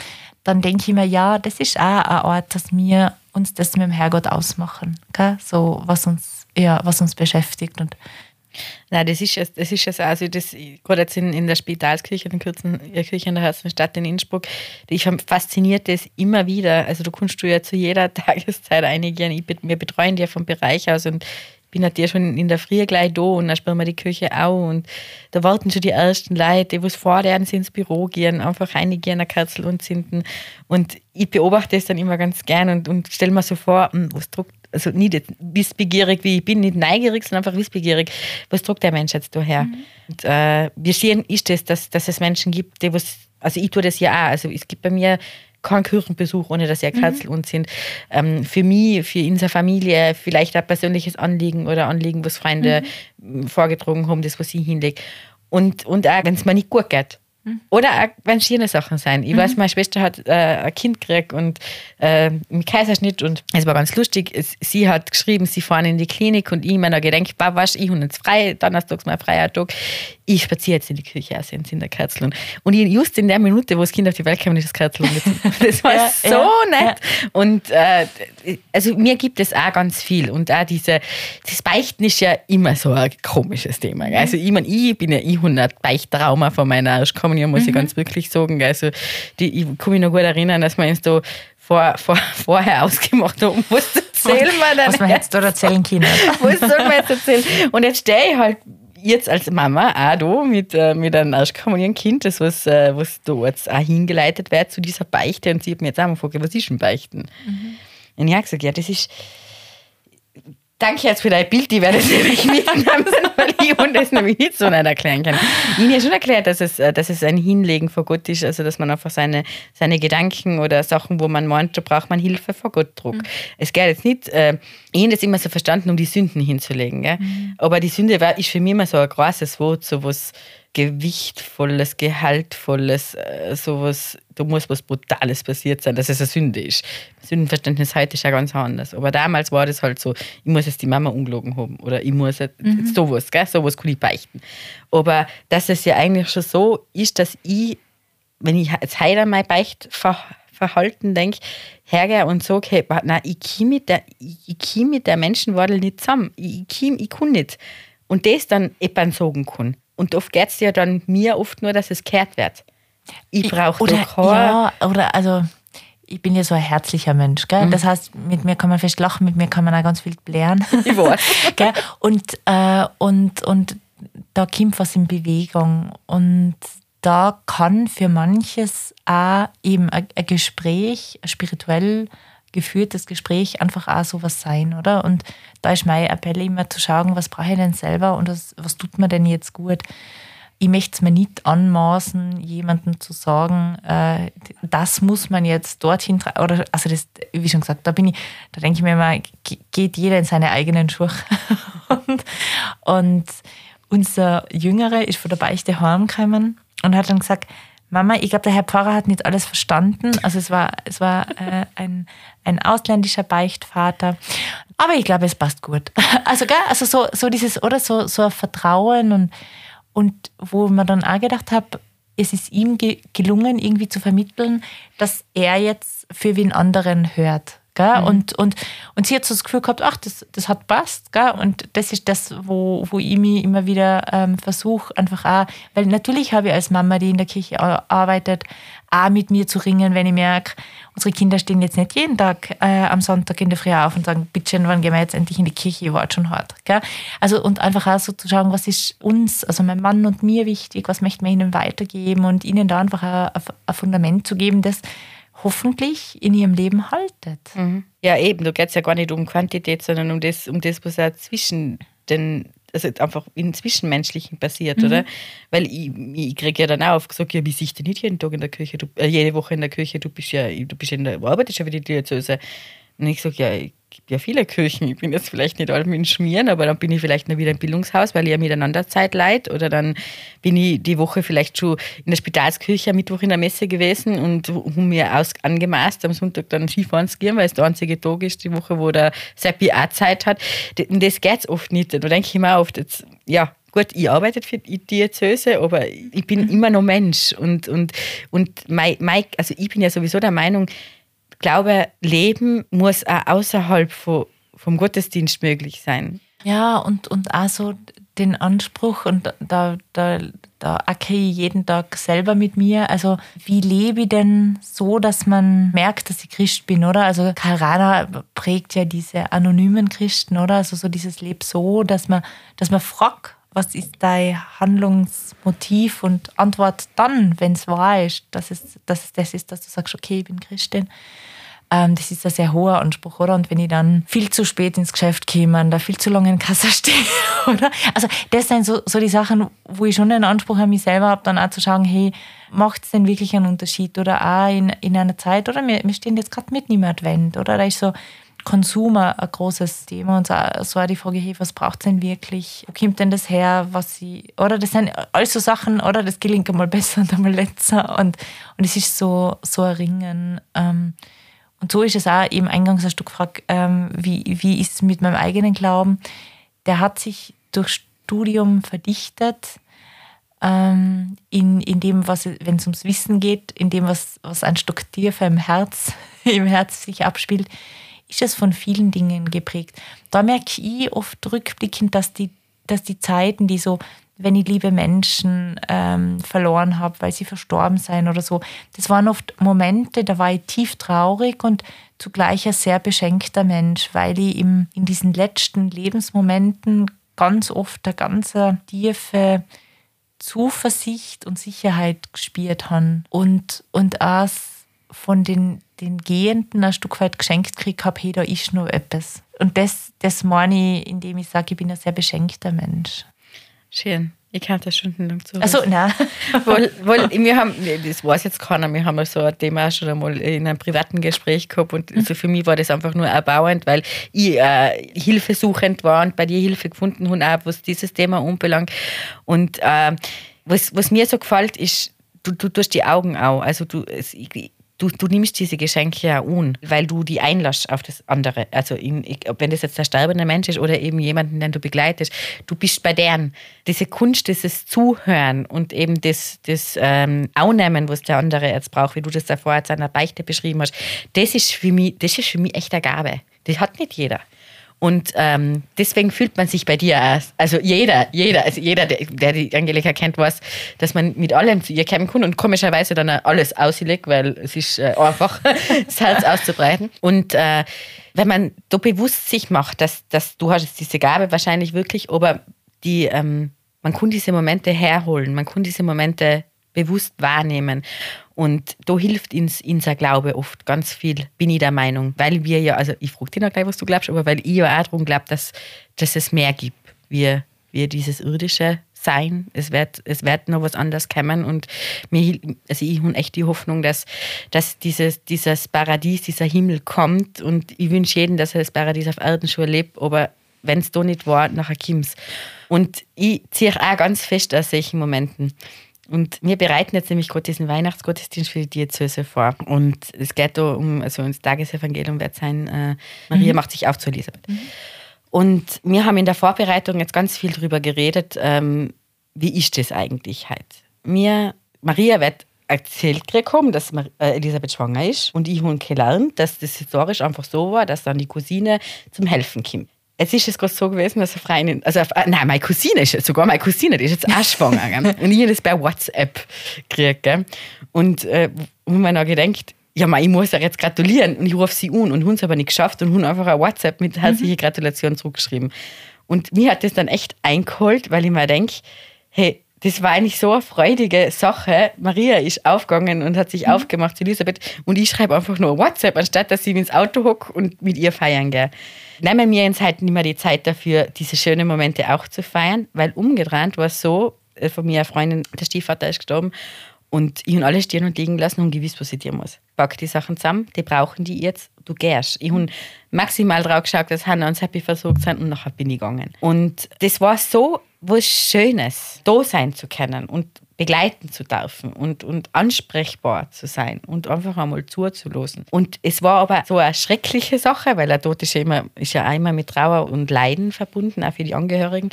dann denke ich mir, ja, das ist auch ein Ort, dass wir uns das mit dem Herrgott ausmachen. Gell? So, was uns, ja, was uns beschäftigt. Und Nein, das ist es, das ist es also das, gerade jetzt in, in der Spitalskirche, in der Kirche in der Herzenstadt in Innsbruck, ich fasziniert das immer wieder. Also du kannst du ja zu jeder Tageszeit einigen. Ich, wir betreuen die ja vom Bereich aus und bin halt ja schon in der Früh gleich da und dann spielen wir die Küche auch und da warten schon die ersten Leute, die was fordern, sie ins Büro gehen, einfach reingehen, eine Kerzel und zünden und ich beobachte das dann immer ganz gern und, und stelle mir so vor, hm, was druckt, also nicht wissbegierig, wie ich bin, nicht neugierig, sondern einfach wissbegierig, was druckt der Mensch jetzt daher? Mhm. Und äh, wir sehen ist es, dass, dass es Menschen gibt, die was, also ich tue das ja auch, also es gibt bei mir kein Kirchenbesuch, ohne dass sie ein Katzel mhm. sind. Ähm, für mich, für unsere Familie, vielleicht ein persönliches Anliegen oder Anliegen, was Freunde mhm. vorgetragen haben, das, was ich hinlege. Und, und auch, wenn es mir nicht gut geht. Mhm. Oder auch, wenn schöne Sachen sein. Ich mhm. weiß, meine Schwester hat äh, ein Kind gekriegt und äh, mit Kaiserschnitt und es war ganz lustig. Es, sie hat geschrieben, sie fahren in die Klinik und ich mir gedacht, was, ich habe jetzt frei, donnerstags mein freier Tag ich spaziere jetzt in die Küche aus in der Kerzel. Und, just in der Minute, wo das Kind auf die Welt kam, ist das Kerzel Das war ja, so ja, nett. Ja. Und äh, also mir gibt es auch ganz viel. Und auch diese, das Beichten ist ja immer so ein komisches Thema. Mhm. Also ich meine, ich bin ja ich 100 Beichtrauma von meiner Erstkommunion, muss mhm. ich ganz wirklich sagen. Also die, ich kann mich noch gut erinnern, dass wir uns da vor, vor, vorher ausgemacht haben, was erzählen wir denn? Was man jetzt dort erzählen können. was soll man jetzt erzählen? Und jetzt stehe ich halt jetzt als Mama auch da mit, äh, mit einem erstkommenden Kind, das was, äh, was da jetzt auch hingeleitet wird zu dieser Beichte und sie hat mir jetzt auch mal gefragt, was ist denn Beichten? Mhm. Und ich habe gesagt, ja, das ist, Danke jetzt für dein Bild, die werde ich nämlich mitnehmen, weil ich und das nämlich nicht so nicht erklären kann. Ich habe ja schon erklärt, dass es, äh, dass es ein Hinlegen vor Gott ist, also dass man einfach seine, seine Gedanken oder Sachen, wo man meint, da braucht man Hilfe vor Gott druck. Mhm. Es geht jetzt nicht, äh, ich habe das immer so verstanden, um die Sünden hinzulegen. Gell? Mhm. Aber die Sünde war, ist für mich immer so ein großes Wort, so was gewichtvolles, gehaltvolles, äh, sowas, da muss was Brutales passiert sein, dass es eine Sünde ist. Sündenverständnis heute ist ja ganz anders. Aber damals war das halt so, ich muss jetzt die Mama ungelogen haben oder ich muss jetzt, mhm. sowas, gell? sowas kann ich beichten. Aber dass es ja eigentlich schon so ist, dass ich, wenn ich jetzt heute mein Beichtverhalten denke, hergehe und sage, hey, nein, ich komme mit der, ich, mit der Menschenwadel nicht zusammen. Ich, ich, ich kann nicht. Und das dann eben sagen kann. Und oft geht es ja dann mir oft nur, dass es kehrt wird. Ich brauche Ja, oder also ich bin ja so ein herzlicher Mensch. Gell? Mhm. Das heißt, mit mir kann man fest lachen, mit mir kann man auch ganz viel lernen. Ich weiß. gell? Und, äh, und, und da kommt was in Bewegung. Und da kann für manches auch eben ein, ein Gespräch, ein spirituell geführtes Gespräch einfach auch sowas sein, oder? Und da ist mein Appell immer zu schauen, was brauche ich denn selber und was, was tut mir denn jetzt gut. Ich möchte es mir nicht anmaßen, jemandem zu sagen, äh, das muss man jetzt dorthin, oder, also das, wie schon gesagt, da bin ich, da denke ich mir immer, geht jeder in seine eigenen Schuhe. und, und unser Jüngerer ist von der Beichte heimgekommen und hat dann gesagt, Mama, ich glaube, der Herr Pfarrer hat nicht alles verstanden. Also es war, es war äh, ein, ein ausländischer Beichtvater. Aber ich glaube, es passt gut. Also, gell? also so, so dieses, oder so, so ein Vertrauen und, und wo man dann auch gedacht habe, es ist ihm gelungen, irgendwie zu vermitteln, dass er jetzt für wen anderen hört. Gell? Mhm. Und, und, und sie hat so das Gefühl gehabt, ach, das, das hat passt. Gell? Und das ist das, wo, wo ich mich immer wieder ähm, versuche, einfach auch, weil natürlich habe ich als Mama, die in der Kirche arbeitet, auch mit mir zu ringen, wenn ich merke, unsere Kinder stehen jetzt nicht jeden Tag äh, am Sonntag in der Früh auf und sagen, bitte schön, wann gehen wir jetzt endlich in die Kirche, ich war schon hart. Gell? Also und einfach auch so zu schauen, was ist uns, also mein Mann und mir wichtig, was möchten wir ihnen weitergeben und ihnen da einfach ein, ein Fundament zu geben, das hoffentlich in ihrem Leben haltet. Mhm. Ja, eben, da geht es ja gar nicht um Quantität, sondern um das, um das was auch zwischen den, also einfach im Zwischenmenschlichen passiert, mhm. oder? Weil ich, ich kriege ja dann auch gesagt, ja, wie siehst du nicht jeden Tag in der Küche, du, äh, jede Woche in der Küche, du bist ja, du bist in der, arbeitest ja für die Diözese. Und ich sage, ja, ich gibt ja viele Kirchen. Ich bin jetzt vielleicht nicht alt mit Schmieren, aber dann bin ich vielleicht noch wieder im Bildungshaus, weil ich ja miteinander Zeit leid. Oder dann bin ich die Woche vielleicht schon in der Spitalskirche am Mittwoch in der Messe gewesen und habe mir aus angemaßt, am Sonntag dann Skifahren zu gehen, weil es der einzige Tag ist, die Woche, wo der Seppi auch Zeit hat. Und das geht oft nicht. Da denke ich mir oft, jetzt, ja, gut, ich arbeite für die Diözese, aber ich bin immer noch Mensch. Und, und, und mein, mein, also ich bin ja sowieso der Meinung, glaube, Leben muss auch außerhalb vom Gottesdienst möglich sein. Ja, und, und auch so den Anspruch, und da, da, da ackere ich jeden Tag selber mit mir. Also, wie lebe ich denn so, dass man merkt, dass ich Christ bin, oder? Also, Karl Rahner prägt ja diese anonymen Christen, oder? Also, so dieses Leb so, dass man, dass man fragt, was ist dein Handlungsmotiv und Antwort dann, wenn es wahr ist, dass es, dass es das ist, dass du sagst, okay, ich bin Christin. Ähm, das ist ein sehr hoher Anspruch, oder? Und wenn ich dann viel zu spät ins Geschäft komme da viel zu lange in Kasse stehe, oder? Also das sind so, so die Sachen, wo ich schon einen Anspruch an mich selber habe, dann auch zu schauen, hey, macht es denn wirklich einen Unterschied? Oder auch in, in einer Zeit, oder wir, wir stehen jetzt gerade mitten im Advent, oder? Da ist so Konsum ein, ein großes Thema und so, so auch die Frage, hey, was braucht es denn wirklich? Wo kommt denn das her? Was sie, oder das sind alles so Sachen, oder das gelingt einmal besser und einmal letzter und, und es ist so, so ein Ringen. Ähm, und so ist es auch eben eingangs hast du gefragt, ähm, wie, wie ist es mit meinem eigenen Glauben? Der hat sich durch Studium verdichtet ähm, in, in dem, was, wenn es ums Wissen geht, in dem, was, was ein Stück tiefer im Herz, im Herz sich abspielt, ist es von vielen Dingen geprägt. Da merke ich oft rückblickend, dass die, dass die Zeiten, die so wenn ich liebe Menschen ähm, verloren habe, weil sie verstorben sind oder so. Das waren oft Momente, da war ich tief traurig und zugleich ein sehr beschenkter Mensch, weil ich im, in diesen letzten Lebensmomenten ganz oft eine ganz tiefe Zuversicht und Sicherheit gespürt habe. Und, und auch von den, den Gehenden ein Stück weit geschenkt gekriegt habe, hey, da ist noch etwas. und das, das meine ich, indem ich sage, ich bin ein sehr beschenkter Mensch. Schön. Ich kann das stundenlang zu. Also, nein. weil, weil wir haben, das weiß jetzt keiner, wir haben so ein Thema schon einmal in einem privaten Gespräch gehabt und also für mich war das einfach nur erbauend, weil ich äh, hilfesuchend war und bei dir Hilfe gefunden habe, auch was dieses Thema unbelangt. Und äh, was, was mir so gefällt, ist, du, du tust die Augen auch. Also du, ich, du, du nimmst diese Geschenke ja an, weil du die einlässt auf das andere. Also in, wenn das jetzt der sterbende Mensch ist oder eben jemanden, den du begleitest, du bist bei deren. Diese Kunst, dieses Zuhören und eben das, das ähm, Aufnehmen, was der andere jetzt braucht, wie du das davor als einer Beichte beschrieben hast, das ist für mich, das ist für mich echt eine Gabe. Das hat nicht jeder. Und ähm, deswegen fühlt man sich bei dir aus. Also jeder, jeder, also jeder, der, die Angelika kennt, weiß, dass man mit allem zu ihr kommen kann und komischerweise dann alles auslegt, weil es ist äh, einfach, das Herz auszubreiten. Und äh, wenn man da bewusst sich macht, dass, dass du hast diese Gabe wahrscheinlich wirklich, aber die, ähm, man kann diese Momente herholen, man kann diese Momente bewusst wahrnehmen. Und da hilft uns unser Glaube oft ganz viel, bin ich der Meinung. Weil wir ja, also ich frage dich noch gleich, was du glaubst, aber weil ich ja auch darum glaube, dass, dass es mehr gibt, wie, wie dieses irdische Sein. Es wird, es wird noch was anderes kommen und mir, also ich habe echt die Hoffnung, dass, dass dieses, dieses Paradies, dieser Himmel kommt und ich wünsche jedem, dass er das Paradies auf Erden schon erlebt, aber wenn es da nicht war, nachher kommt Und ich ziehe auch ganz fest aus solchen Momenten. Und wir bereiten jetzt nämlich gerade diesen Weihnachtsgottesdienst für die Diözese vor. Und es geht da um, also ins Tagesevangelium wird sein, äh, Maria mhm. macht sich auf zu Elisabeth. Mhm. Und wir haben in der Vorbereitung jetzt ganz viel darüber geredet, ähm, wie ist das eigentlich halt? Mir, Maria wird erzählt bekommen, dass äh, Elisabeth schwanger ist. Und ich habe gelernt, dass das historisch einfach so war, dass dann die Cousine zum Helfen kommt. Jetzt ist es gerade so gewesen, dass eine Freundin, also äh, nein, meine Cousine ist sogar meine Cousine, die ist jetzt auch schwanger. und ich habe das bei WhatsApp gekriegt. Gell? Und äh, wo man dann gedacht, ja, ich muss ja jetzt gratulieren. Und ich rufe sie an und haben es aber nicht geschafft und haben einfach ein WhatsApp mit herzliche mhm. Gratulation zurückgeschrieben. Und mir hat das dann echt eingeholt, weil ich mir denke, hey, das war eigentlich so eine freudige Sache. Maria ist aufgegangen und hat sich mhm. aufgemacht zu Elisabeth und ich schreibe einfach nur WhatsApp, anstatt dass sie ins Auto hockt und mit ihr feiern gehe. Nehmen wir uns halt nicht mehr die Zeit dafür, diese schönen Momente auch zu feiern, weil umgedreht war es so, äh, von mir eine Freundin, der Stiefvater ist gestorben und ich habe alles stehen und liegen lassen und gewiss, was ich dir muss. Pack die Sachen zusammen, die brauchen die jetzt, du gehst. Ich habe maximal drauf geschaut, dass Hannah und Happy versorgt sind und nachher bin ich gegangen. Und das war so was Schönes, da sein zu können und begleiten zu dürfen und, und ansprechbar zu sein und einfach einmal zuzulassen. Und es war aber so eine schreckliche Sache, weil der Tod ist ja, immer, ist ja einmal mit Trauer und Leiden verbunden, auch für die Angehörigen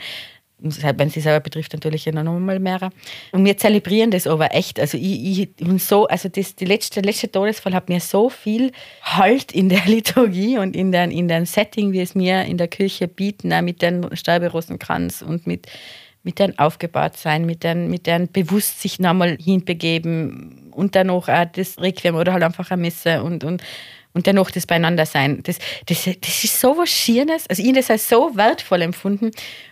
wenn sie selber betrifft, natürlich noch mal mehr. Und wir zelebrieren das aber echt. Also ich, ich und so, also das, die letzte, der letzte Todesfall hat mir so viel Halt in der Liturgie und in dem in den Setting, wie es mir in der Kirche bieten, mit dem Sterberosenkranz und mit, mit dem Aufgebahrtsein, mit dem, mit dem bewusst sich nochmal hinbegeben und dann auch das Requiem oder halt einfach eine Messe und, und und dennoch das Beieinandersein. Das, das, das ist so was Schönes. Also ich das als so wertvoll empfunden.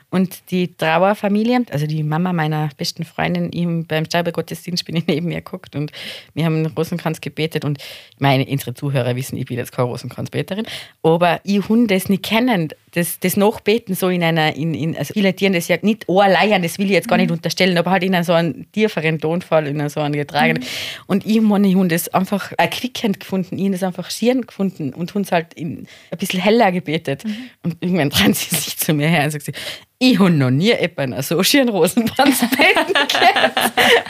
Und die Trauerfamilie, also die Mama meiner besten Freundin, ihm beim Sterbegottesdienst bin ich neben mir geguckt und wir haben einen Rosenkranz gebetet. Und meine, unsere Zuhörer wissen, ich bin jetzt keine Rosenkranzbeterin, aber ich Hund das nicht kennen, das, das Nachbeten so in einer, in, in, also viele Tieren das ja nicht allein, das will ich jetzt gar nicht mhm. unterstellen, aber halt in so einem tieferen Tonfall, in so einem getragenen. Mhm. Und ich meine, ich das einfach erquickend gefunden, ich habe das einfach schieren gefunden und uns halt in, ein bisschen heller gebetet. Mhm. Und irgendwann dran sie sich zu mir her und sagt sie, ich habe noch nie jemanden so schön Rosenkranz beten.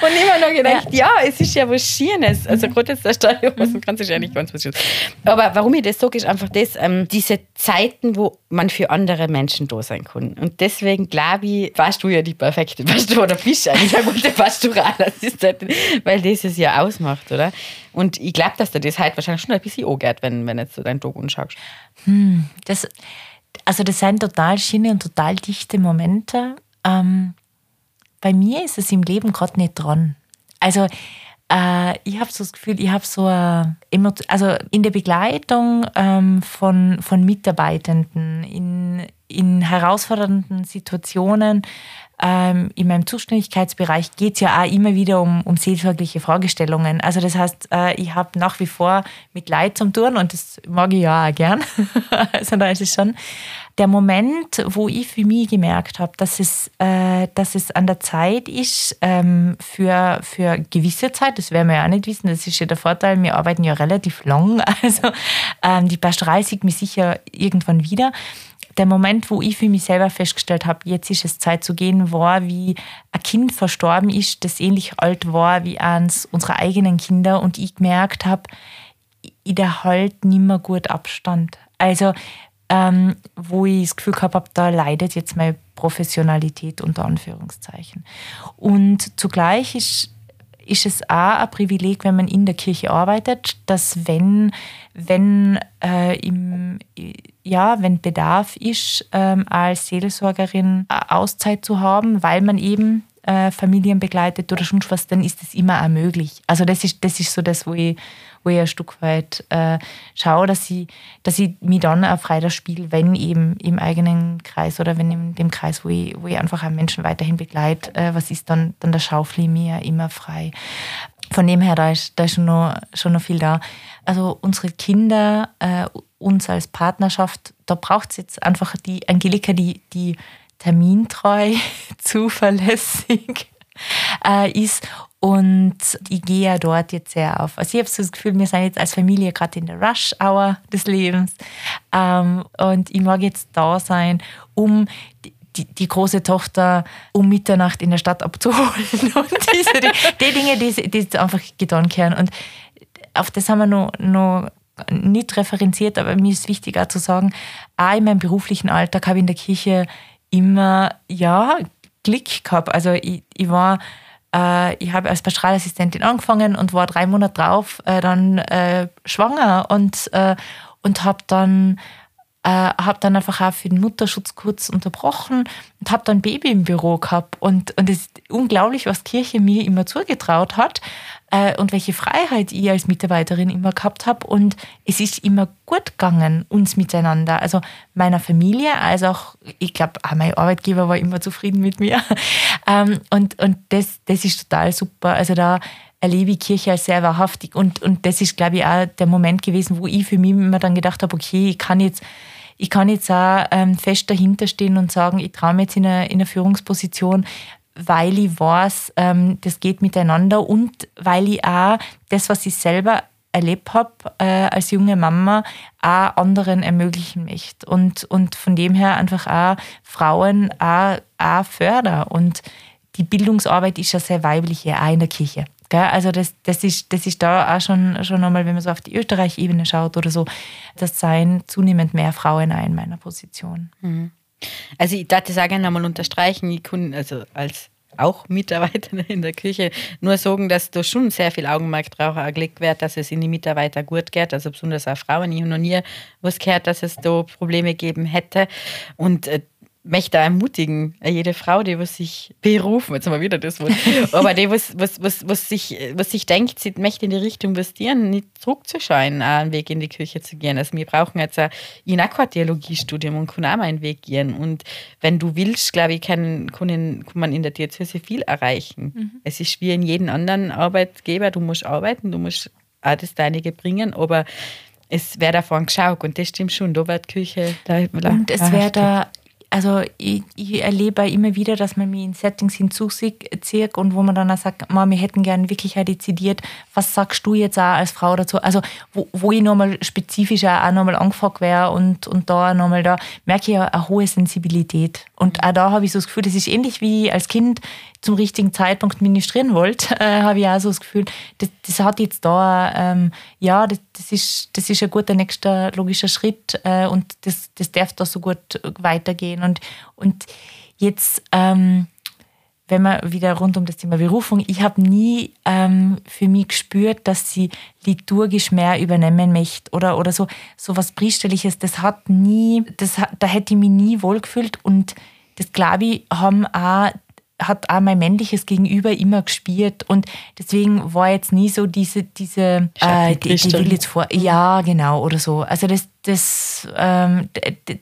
Und immer noch gedacht, ja. ja. es ist ja was Schönes. Also gerade jetzt der Stadion ist ja nicht ganz was Schönes. Aber warum ich das sage, ist einfach das, ähm, diese Zeiten, wo man für andere Menschen da sein kann. Und deswegen glaube ich, warst du ja die perfekte Pastor oder bist eigentlich eine gute Pastoralassistentin, weil das es ja ausmacht, oder? Und ich glaube, dass dir das halt wahrscheinlich schon ein bisschen angeht, wenn, wenn jetzt du deinen Tag anschaust. Hm, das also das sind total schöne und total dichte Momente. Ähm, bei mir ist es im Leben gerade nicht dran. Also äh, ich habe so das Gefühl, ich habe so eine also in der Begleitung ähm, von, von Mitarbeitenden, in, in herausfordernden Situationen, ähm, in meinem Zuständigkeitsbereich geht es ja auch immer wieder um, um seelsorgliche Fragestellungen. Also das heißt, äh, ich habe nach wie vor mit Leid zum Tun und das mag ich ja auch gern. also da ist es schon der Moment, wo ich für mich gemerkt habe, dass es, äh, dass es an der Zeit ist, ähm, für, für gewisse Zeit, das werden wir ja auch nicht wissen, das ist ja der Vorteil, wir arbeiten ja relativ lang, also ähm, die Pastoral sieht mich sicher irgendwann wieder. Der Moment, wo ich für mich selber festgestellt habe, jetzt ist es Zeit zu gehen, war, wie ein Kind verstorben ist, das ähnlich alt war wie eins unserer eigenen Kinder und ich gemerkt habe, ich erhalte nicht mehr gut Abstand. Also ähm, wo ich das Gefühl gehabt habe, da leidet jetzt meine Professionalität unter Anführungszeichen. Und zugleich ist, ist es auch ein Privileg, wenn man in der Kirche arbeitet, dass wenn, wenn, äh, im, ja, wenn Bedarf ist, ähm, als Seelsorgerin Auszeit zu haben, weil man eben äh, Familien begleitet oder schon was, dann ist das immer auch möglich. Also das ist, das ist so das, wo ich, wo ich ein Stück weit äh, schaue, dass ich, dass ich mich dann auch frei spiele, wenn eben im eigenen Kreis oder wenn in dem Kreis, wo ich, wo ich einfach einen Menschen weiterhin begleite, äh, was ist dann, dann der Schaufel mir immer frei. Von dem her, da ist, da ist schon, noch, schon noch viel da. Also unsere Kinder, äh, uns als Partnerschaft, da braucht es jetzt einfach die Angelika, die, die termintreu, zuverlässig äh, ist. Und ich gehe ja dort jetzt sehr auf. Also ich habe so das Gefühl, wir sind jetzt als Familie gerade in der Rush-Hour des Lebens. Ähm, und ich mag jetzt da sein, um die, die, große Tochter um Mitternacht in der Stadt abzuholen. Und diese, die, die Dinge, die, die einfach getan werden. Und auf das haben wir noch, noch nicht referenziert, aber mir ist wichtig auch zu sagen, auch in meinem beruflichen Alltag habe ich in der Kirche immer, ja, Glück gehabt. Also ich, ich war, äh, ich habe als Pastoralassistentin angefangen und war drei Monate drauf äh, dann äh, schwanger und, äh, und habe dann äh, habe dann einfach auch für den Mutterschutz kurz unterbrochen und habe dann Baby im Büro gehabt. Und, und es ist unglaublich, was Kirche mir immer zugetraut hat äh, und welche Freiheit ich als Mitarbeiterin immer gehabt habe. Und es ist immer gut gegangen, uns miteinander. Also meiner Familie, als auch, ich glaube, mein Arbeitgeber war immer zufrieden mit mir. ähm, und und das, das ist total super. Also da erlebe ich Kirche als sehr wahrhaftig. Und, und das ist, glaube ich, auch der Moment gewesen, wo ich für mich immer dann gedacht habe, okay, ich kann jetzt ich kann jetzt auch ähm, fest dahinter stehen und sagen, ich traue mir jetzt in einer, in einer Führungsposition, weil ich weiß, ähm, das geht miteinander und weil ich auch das, was ich selber erlebt habe äh, als junge Mama, auch anderen ermöglichen möchte. Und, und von dem her einfach auch Frauen auch, auch fördern. Und die Bildungsarbeit ist ja sehr weibliche, auch in der Kirche. Also das, das, ist, das ist da auch schon, schon einmal, wenn man so auf die Österreich-Ebene schaut oder so, das seien zunehmend mehr Frauen auch in meiner Position. Mhm. Also ich darf das auch gerne einmal unterstreichen. Ich kann also als auch Mitarbeiter in der Küche nur sagen, dass da schon sehr viel Augenmerk drauf gelegt wird, dass es in die Mitarbeiter gut geht, also besonders auch Frauen. Ich habe noch nie was gehört, dass es da Probleme geben hätte. Und äh, möchte ermutigen, äh, jede Frau, die was sich berufen, jetzt haben wir wieder das Wort, aber die, was, was, was, was, sich, was sich denkt, sie möchte in die Richtung investieren, nicht zurückzuschauen, einen Weg in die Kirche zu gehen. Also wir brauchen jetzt ein Inakwa-Theologiestudium und können auch mal einen Weg gehen. Und wenn du willst, glaube ich, kann, kann, man in der Diözese viel erreichen. Mhm. Es ist wie in jedem anderen Arbeitgeber, du musst arbeiten, du musst auch das Deinige bringen, aber es wäre davon geschaut und das stimmt schon, da wird Küche. Da, und es wäre da also ich, ich, erlebe immer wieder, dass man mich in Settings hinzuzieht und wo man dann auch sagt, wir hätten gerne wirklich auch dezidiert, was sagst du jetzt auch als Frau dazu? Also wo, wo ich nochmal spezifisch auch nochmal angefragt wäre und, und da nochmal da merke ich eine hohe Sensibilität. Und auch da habe ich so das Gefühl, das ist ähnlich wie als Kind zum richtigen Zeitpunkt ministrieren wollte, äh, habe ich auch so das Gefühl, das, das hat jetzt da, ähm, ja, das, das, ist, das ist ein guter nächster logischer Schritt äh, und das, das darf da so gut weitergehen. Und, und jetzt, ähm, wenn man wieder rund um das Thema Berufung, ich habe nie ähm, für mich gespürt, dass sie liturgisch mehr übernehmen möchte oder, oder so, so was Priesterliches, das hat nie, das, da hätte ich mich nie wohlgefühlt und das glaube ich, haben auch hat auch mein männliches Gegenüber immer gespielt und deswegen war jetzt nie so diese diese äh, die, die will jetzt vor ja genau oder so. Also das das ähm,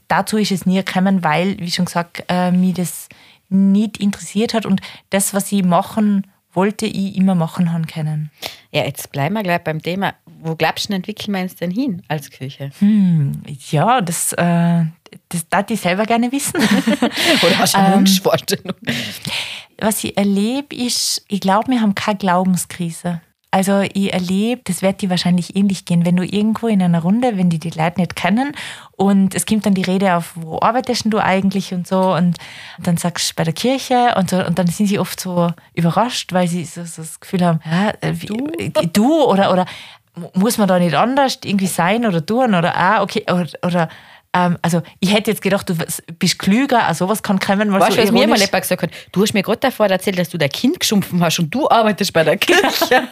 dazu ist es nie gekommen weil wie schon gesagt äh, mir das nicht interessiert hat und das, was ich machen wollte, ich immer machen haben können. Ja, jetzt bleiben wir gleich beim Thema. Wo glaubst du, entwickeln wir uns denn hin als Küche? Hm, ja, das, äh, das darf ich selber gerne wissen. Oder hast du eine ähm, Wunschvorstellung? Was ich erlebe, ist, ich glaube, wir haben keine Glaubenskrise. Also ich erlebe, das wird dir wahrscheinlich ähnlich gehen, wenn du irgendwo in einer Runde, wenn die die Leute nicht kennen und es kommt dann die Rede auf, wo arbeitest du eigentlich und so und dann sagst du bei der Kirche und so und dann sind sie oft so überrascht, weil sie so, so das Gefühl haben, ja, wie, du? du oder, oder muss man da nicht anders irgendwie sein oder tun oder ah, okay, oder, oder ähm, also ich hätte jetzt gedacht, du bist klüger, also sowas kann kommen. Mal weißt du, so was mir mal jemand gesagt hat? Du hast mir gerade davor erzählt, dass du dein Kind geschumpfen hast und du arbeitest bei der Kirche.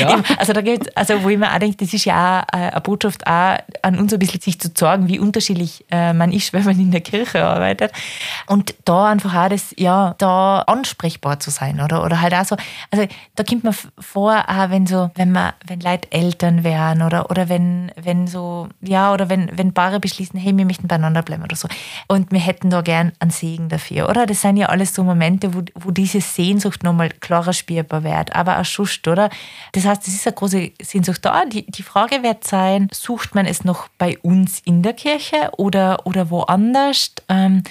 ja. also da geht, also wo ich mir auch denke, das ist ja auch äh, eine Botschaft auch an uns ein bisschen sich zu zeigen, wie unterschiedlich äh, man ist, wenn man in der Kirche arbeitet. Und da einfach auch das, ja, da ansprechbar zu sein, oder? Oder halt auch so, also da kommt man vor, auch wenn so, wenn man, wenn Leute Eltern wären oder, oder wenn, wenn so, ja, oder wenn, wenn Paare beschließen, hey, wir möchten beieinander bleiben oder so. Und wir hätten da gern einen Segen dafür, oder? Das sind ja alles so Momente, wo, wo diese Sehnsucht nochmal klarer spürbar wird, aber auch Schust, oder? Das heißt, es ist eine große Sehnsucht da. Die, die Frage wird sein, sucht man es noch bei uns in der Kirche oder, oder woanders? Ähm,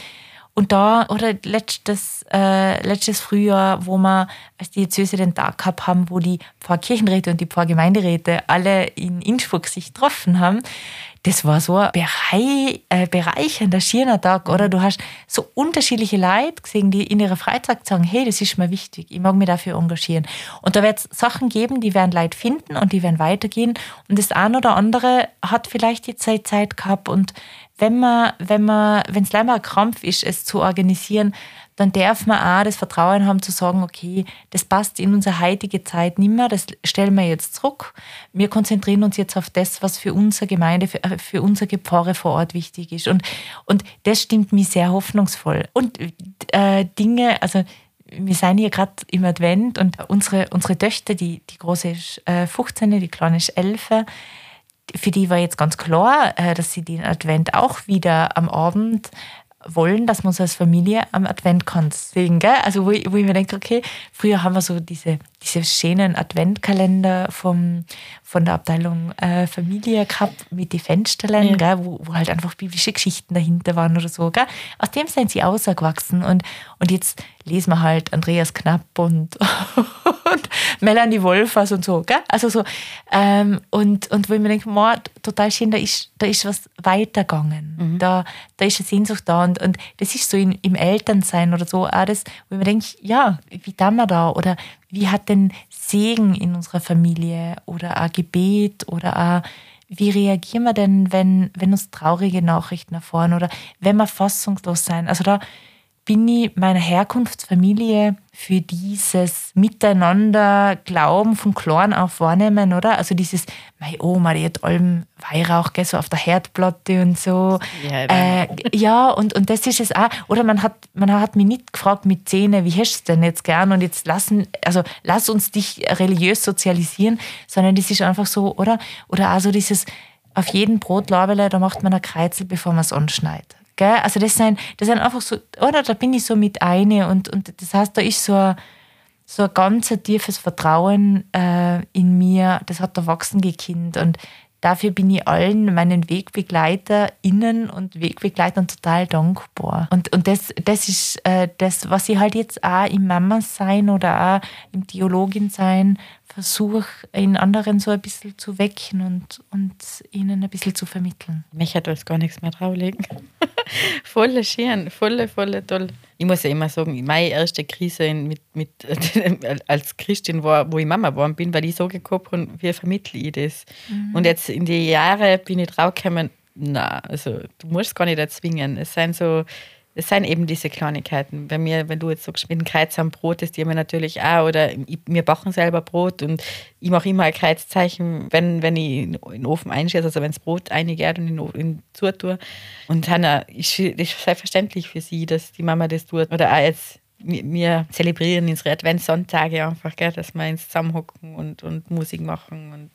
und da, oder letztes, äh, letztes Frühjahr, wo wir als Diözese den Tag gehabt haben, wo die Pfarrkirchenräte und die Pfarrgemeinderäte alle in Innsbruck sich getroffen haben, das war so ein Bereich, äh, bereichernder, schöner Tag, oder? Du hast so unterschiedliche Leute gesehen, die in ihrer Freizeit sagen, hey, das ist mir wichtig, ich mag mich dafür engagieren. Und da wird es Sachen geben, die werden Leute finden und die werden weitergehen. Und das eine oder andere hat vielleicht jetzt Zeit, Zeit gehabt. Und wenn man, wenn man, wenn es leider ein Krampf ist, es zu organisieren, dann darf man auch das Vertrauen haben zu sagen, okay, das passt in unsere heutige Zeit nicht mehr, das stellen wir jetzt zurück. Wir konzentrieren uns jetzt auf das, was für unsere Gemeinde, für, äh, für unsere Pfarre vor Ort wichtig ist. Und, und das stimmt mich sehr hoffnungsvoll. Und äh, Dinge, also wir sind hier gerade im Advent und unsere, unsere Töchter, die, die große ist äh, 15, die kleine ist 11, für die war jetzt ganz klar, äh, dass sie den Advent auch wieder am Abend wollen, dass wir uns als Familie am Adventkranz sehen. Gell? Also wo ich, wo ich mir denke, okay, früher haben wir so diese, diese schönen Adventkalender vom, von der Abteilung äh, Familie gehabt mit den Fensterlen, ja. gell? Wo, wo halt einfach biblische Geschichten dahinter waren oder so. Gell? Aus dem sind sie ausgewachsen und, und jetzt lesen wir halt Andreas Knapp und, und Melanie Wolfers und so. Gell? Also so, ähm, und, und wo ich mir denke, wow, total schön, da ist, da ist was weitergegangen. Mhm. Da, da ist eine Sehnsucht da. Und, und das ist so in, im Elternsein oder so auch das, wo ich mir denke, ja, wie tun wir da? Oder wie hat denn Segen in unserer Familie oder ein Gebet oder auch wie reagieren wir denn, wenn, wenn uns traurige Nachrichten erfahren oder wenn wir fassungslos sein? Also da bin ich meiner Herkunftsfamilie für dieses Miteinander Glauben von Klein auf wahrnehmen, oder? Also dieses, meine Oma, die hat allem Weihrauch gell, so auf der Herdplatte und so. Ja, äh, ja und, und das ist es auch. Oder man hat, man hat mich nicht gefragt mit Zähne, wie hast du denn jetzt gern? Und jetzt lassen, also lass uns dich religiös sozialisieren, sondern das ist einfach so, oder? Oder auch so dieses, auf jeden Brotlabele, da macht man ein Kreuzel, bevor man es anschneidet. Gell? Also das sind, das sind einfach so, oder da bin ich so mit eine und, und das heißt, da ist so ein, so ein ganz tiefes Vertrauen äh, in mir, das hat erwachsen Kind und dafür bin ich allen meinen WegbegleiterInnen und Wegbegleitern total dankbar. Und, und das, das ist äh, das, was ich halt jetzt auch im Mama sein oder auch im Theologin sein versuche, in anderen so ein bisschen zu wecken und, und ihnen ein bisschen zu vermitteln. Mich hat das gar nichts mehr drauflegen. volle schön, volle, volle toll. Ich muss ja immer sagen, meine erste Krise mit, mit, als Christin war, wo ich Mama geworden bin, weil ich so gekommen und wie vermittle ich das? Mhm. Und jetzt in die Jahre bin ich draufgekommen, na, also du musst gar nicht erzwingen. Es sind so es sind eben diese Kleinigkeiten. Bei mir, wenn du jetzt sagst, mit dem Kreuz am Brot, das dir mir natürlich auch, oder wir backen selber Brot und ich mache immer ein Kreuzzeichen, wenn, wenn ich in den Ofen einschieße, also wenn das Brot eingeht und in den zutue. Und Hanna, ist, ist selbstverständlich für sie, dass die Mama das tut. Oder auch jetzt, wir zelebrieren unsere Adventssonntage einfach, gell, dass wir uns zusammenhocken und, und Musik machen und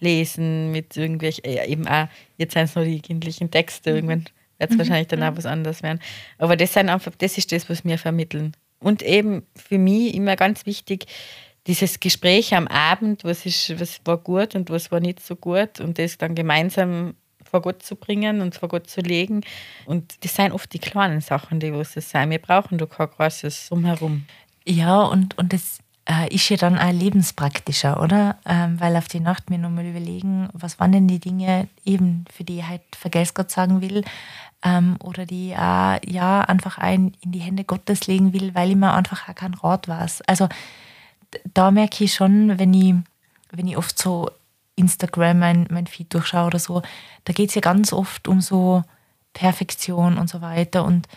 lesen mit irgendwelchen, eben auch, jetzt sind es nur die kindlichen Texte, irgendwann wird es mhm. wahrscheinlich dann auch mhm. was anderes werden. Aber das sind einfach, das ist das, was wir vermitteln. Und eben für mich immer ganz wichtig, dieses Gespräch am Abend, was, ist, was war gut und was war nicht so gut und das dann gemeinsam vor Gott zu bringen und vor Gott zu legen. Und das sind oft die kleinen Sachen, die was es sein. Wir brauchen da kein großes Umherum. Ja, und, und das äh, ist ja dann auch lebenspraktischer, oder? Ähm, weil auf die Nacht mir nochmal überlegen, was waren denn die Dinge eben, für die ich halt vergess Gott sagen will ähm, oder die ich auch, ja einfach ein in die Hände Gottes legen will, weil ich mir einfach auch kein Rat weiß. Also da merke ich schon, wenn ich, wenn ich oft so Instagram mein, mein Feed durchschaue oder so, da geht es ja ganz oft um so Perfektion und so weiter und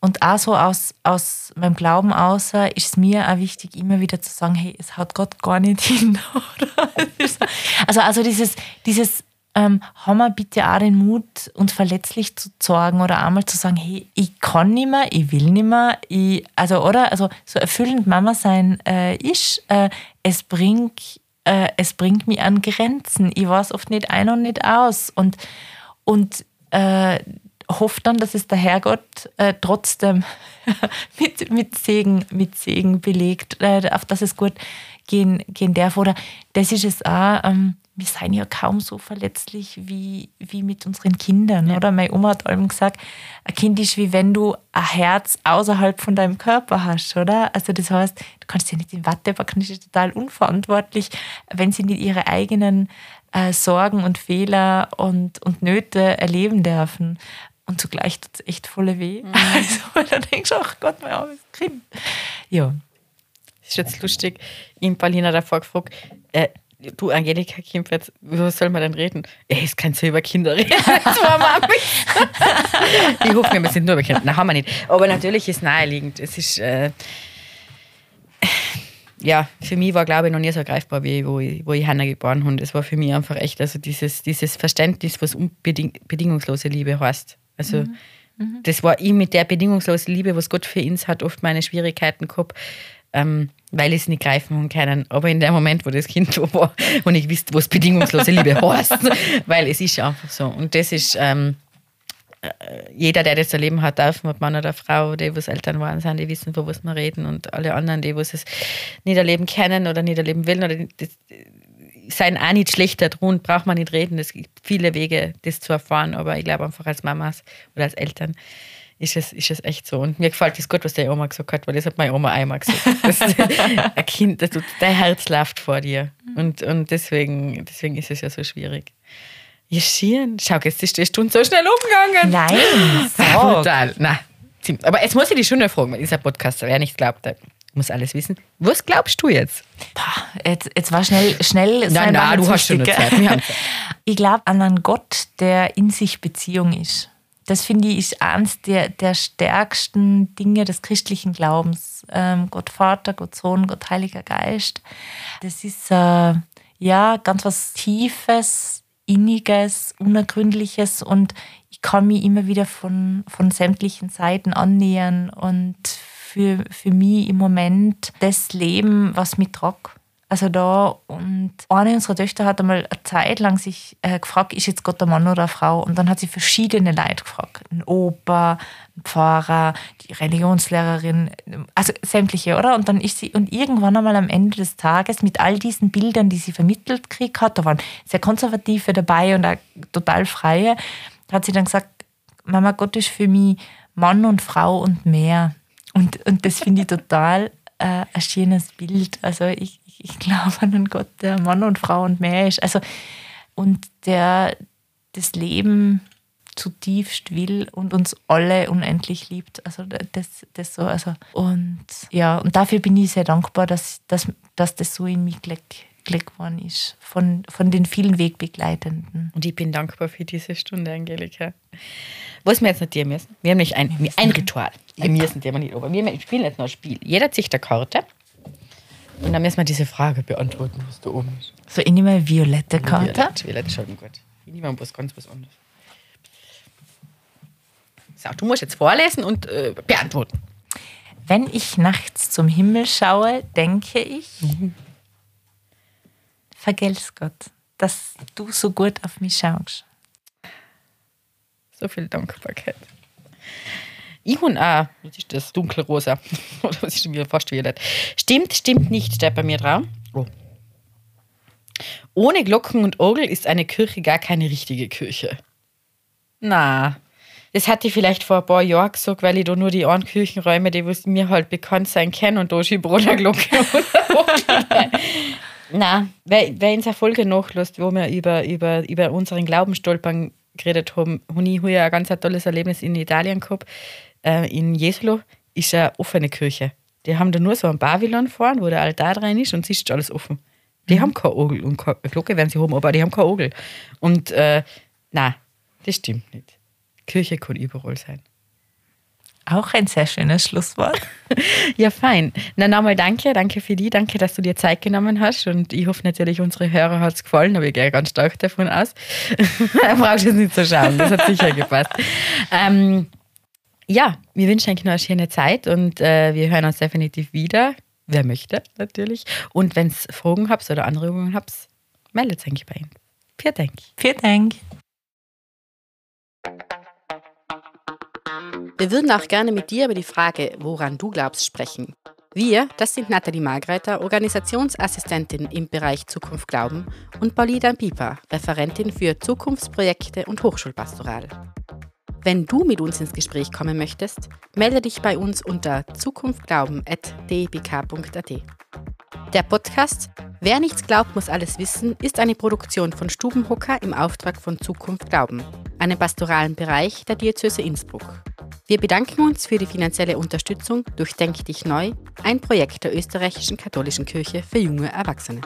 und auch so aus, aus meinem Glauben außer ist es mir auch wichtig, immer wieder zu sagen, hey, es haut Gott gar nicht hin. also, also dieses, dieses ähm, haben wir bitte auch den Mut, uns verletzlich zu zeigen oder einmal zu sagen, hey, ich kann nicht mehr, ich will nicht mehr, ich, also, oder? Also, so erfüllend Mama sein äh, ist, äh, es bringt, äh, es bringt mich an Grenzen. Ich weiß oft nicht ein und nicht aus. Und, und hoffe dann, dass es der Herrgott äh, trotzdem mit, mit, Segen, mit Segen belegt, äh, auf dass es gut gehen, gehen darf. Oder das ist es auch, ähm, wir seien ja kaum so verletzlich wie, wie mit unseren Kindern, ja. oder? Meine Oma hat allem gesagt, ein Kind ist wie wenn du ein Herz außerhalb von deinem Körper hast, oder? Also das heißt, du kannst ja nicht in Watte packen, das ist total unverantwortlich, wenn sie nicht ihre eigenen äh, Sorgen und Fehler und, und Nöte erleben dürfen. Und zugleich tut es echt voll weh. Mhm. Also, dann denkst du, ach Gott, mein armes Kind. Ja. Das ist jetzt lustig. Habe Paulina davor gefragt, äh, du Angelika Kimpfert, was soll man denn reden? Ey, es kannst du über Kinder reden. ich hoffe, wir sind nur über Kinder. Nein, haben wir nicht. Aber natürlich ist es naheliegend. Es ist, äh, ja, für mich war, glaube ich, noch nie so greifbar, wie wo ich, wo ich Hannah geboren habe. Es war für mich einfach echt, also dieses, dieses Verständnis, was unbeding bedingungslose Liebe heißt. Also mhm. Mhm. das war ich mit der bedingungslosen Liebe, was Gott für uns hat, oft meine Schwierigkeiten gehabt, ähm, weil ich es nicht greifen kann. Aber in dem Moment, wo das Kind da war und ich wusste, was bedingungslose Liebe heißt, weil es ist einfach so. Und das ist ähm, äh, jeder, der das erleben hat, darf mit Mann oder Frau, die was Eltern waren, sind, die wissen, wo was wir reden und alle anderen, die was es nicht erleben können oder nicht erleben wollen oder das, sein auch nicht schlechter tun, braucht man nicht reden. Es gibt viele Wege, das zu erfahren, aber ich glaube einfach als Mamas oder als Eltern ist es, ist es echt so. Und mir gefällt das gut, was die Oma gesagt hat, weil das hat meine Oma einmal gesagt. Das, ein Kind, das, dein Herz läuft vor dir. Und, und deswegen, deswegen ist es ja so schwierig. Ja, schön. Schau, jetzt ist die Stunde so schnell umgegangen. Nein, total. Nein. Aber jetzt muss ich dich schon fragen, weil dieser Podcaster, wer nicht glaubt, muss alles wissen. Was glaubst du jetzt? Jetzt, jetzt war schnell, schnell. Nein, nein, du hast schon eine Zeit. ich glaube an einen Gott, der in sich Beziehung ist. Das finde ich ist eines der, der stärksten Dinge des christlichen Glaubens. Ähm, Gott Vater, Gott Sohn, Gott Heiliger Geist. Das ist äh, ja ganz was Tiefes, Inniges, Unergründliches und ich kann mich immer wieder von, von sämtlichen Seiten annähern und für, für mich im Moment das Leben, was mich tragt. Also da, und eine unserer Töchter hat einmal eine Zeit lang sich äh, gefragt, ist jetzt Gott ein Mann oder eine Frau? Und dann hat sie verschiedene Leute gefragt. Ein Opa, ein Pfarrer, die Religionslehrerin, also sämtliche, oder? Und dann ist sie, und irgendwann einmal am Ende des Tages mit all diesen Bildern, die sie vermittelt gekriegt hat, da waren sehr konservative dabei und auch total freie, hat sie dann gesagt, Mama, Gott ist für mich Mann und Frau und mehr. Und, und das finde ich total äh, ein schönes Bild. Also ich, ich glaube an einen Gott, der Mann und Frau und mehr ist. Also, und der das Leben zutiefst will und uns alle unendlich liebt. Also das, das so, also und ja, und dafür bin ich sehr dankbar, dass, dass, dass das so in mich gelegt, gelegt worden ist, von, von den vielen Wegbegleitenden. Und ich bin dankbar für diese Stunde, Angelika. Was wir jetzt notieren müssen, wir haben nicht ein, ein Ritual. Wir müssen dem nicht, aber wir spielen jetzt noch ein Spiel. Jeder zieht eine Karte und dann müssen wir diese Frage beantworten, was da oben ist. So, ich nehme eine violette Karte. Violett, violett schaut gut. Ich nehme was ganz was anderes. So, du musst jetzt vorlesen und äh, beantworten. Wenn ich nachts zum Himmel schaue, denke ich, mhm. Vergelt's Gott, dass du so gut auf mich schaust. So viel Dankbarkeit. Ich und auch, was ist das? Dunkelrosa. Oder was ist schon wieder fast violett? Stimmt, stimmt nicht, steht bei mir drauf. Oh. Ohne Glocken und Orgel ist eine Kirche gar keine richtige Kirche. Na, das hatte ich vielleicht vor ein paar Jahren gesagt, weil ich da nur die einen Kirchenräume, die mir halt bekannt sein können und da ist die Glocke. Na, wer, wer in der Folge nachlässt, wo wir über, über, über unseren Glauben stolpern geredet haben, habe ich hier ein ganz tolles Erlebnis in Italien gehabt. Äh, in Jesolo ist eine offene Kirche. Die haben da nur so ein Pavillon vorn, wo der Altar rein ist und ist alles offen. Die mhm. haben keine Ogel und keine Glocke werden sie haben, aber die haben keine Ogel. Und äh, na, das stimmt nicht. Kirche kann überall sein. Auch ein sehr schönes Schlusswort. ja, fein. Na, nochmal danke. Danke für die. Danke, dass du dir Zeit genommen hast. Und ich hoffe natürlich, unsere Hörer hat es gefallen. Da ich gehe ganz stark davon aus. er braucht es nicht zu schauen. Das hat sicher gepasst. Ähm, ja, wir wünschen euch noch eine schöne Zeit und äh, wir hören uns definitiv wieder. Wer möchte, natürlich. Und wenn es Fragen habt oder Anregungen habt, meldet euch bei Ihnen. Vielen Dank. Vielen Dank. Wir würden auch gerne mit dir über die Frage, woran du glaubst, sprechen. Wir, das sind Nathalie Margreiter, Organisationsassistentin im Bereich Zukunft Glauben und Paulina Pieper, Referentin für Zukunftsprojekte und Hochschulpastoral. Wenn du mit uns ins Gespräch kommen möchtest, melde dich bei uns unter zukunftglauben.dbk.at. Der Podcast Wer nichts glaubt, muss alles wissen ist eine Produktion von Stubenhocker im Auftrag von Zukunft Glauben, einem pastoralen Bereich der Diözese Innsbruck. Wir bedanken uns für die finanzielle Unterstützung durch Denk dich neu, ein Projekt der österreichischen katholischen Kirche für junge Erwachsene.